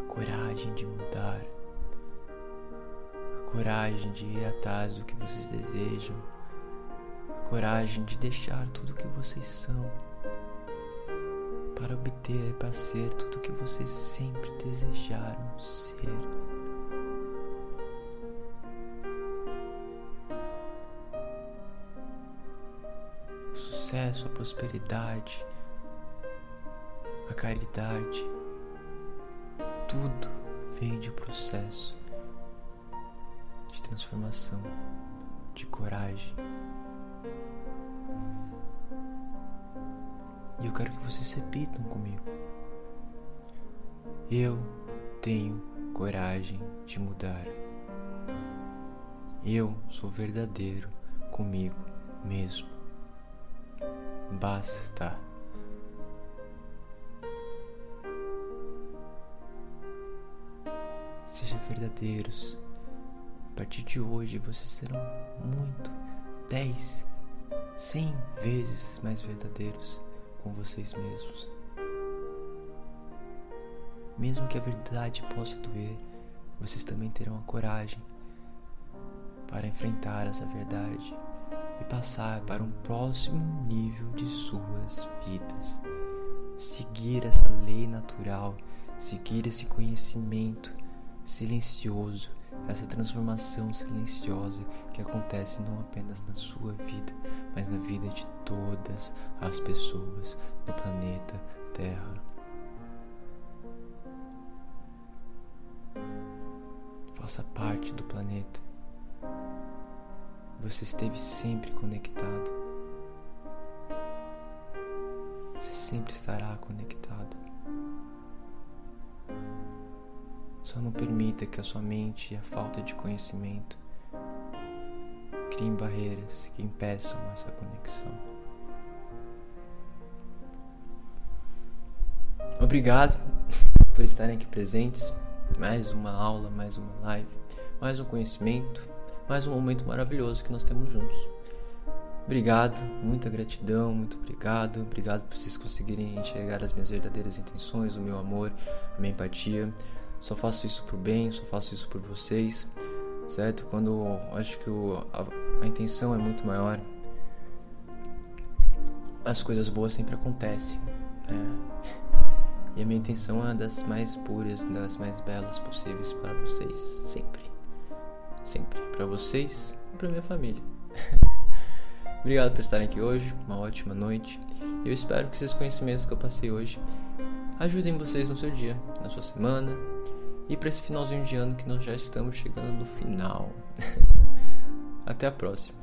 a coragem de mudar, a coragem de ir atrás do que vocês desejam, a coragem de deixar tudo o que vocês são para obter, para ser tudo o que vocês sempre desejaram ser. Sucesso, a prosperidade, a caridade, tudo vem de processo de transformação, de coragem. E eu quero que vocês repitam comigo. Eu tenho coragem de mudar. Eu sou verdadeiro comigo mesmo basta. Sejam verdadeiros. A partir de hoje vocês serão muito, dez, cem vezes mais verdadeiros com vocês mesmos. Mesmo que a verdade possa doer, vocês também terão a coragem para enfrentar essa verdade e passar para um próximo nível de suas vidas. Seguir essa lei natural, seguir esse conhecimento silencioso, essa transformação silenciosa que acontece não apenas na sua vida, mas na vida de todas as pessoas do planeta Terra. Faça parte do planeta você esteve sempre conectado. Você sempre estará conectado. Só não permita que a sua mente e a falta de conhecimento criem barreiras que impeçam essa conexão. Obrigado por estarem aqui presentes. Mais uma aula, mais uma live, mais um conhecimento mais um momento maravilhoso que nós temos juntos. Obrigado, muita gratidão, muito obrigado. Obrigado por vocês conseguirem enxergar as minhas verdadeiras intenções, o meu amor, a minha empatia. Só faço isso por bem, só faço isso por vocês, certo? Quando acho que o, a, a intenção é muito maior, as coisas boas sempre acontecem. Né? E a minha intenção é das mais puras, das mais belas possíveis para vocês, sempre sempre para vocês e para minha família. *laughs* Obrigado por estarem aqui hoje, uma ótima noite. Eu espero que esses conhecimentos que eu passei hoje ajudem vocês no seu dia, na sua semana e para esse finalzinho de ano que nós já estamos chegando no final. *laughs* Até a próxima.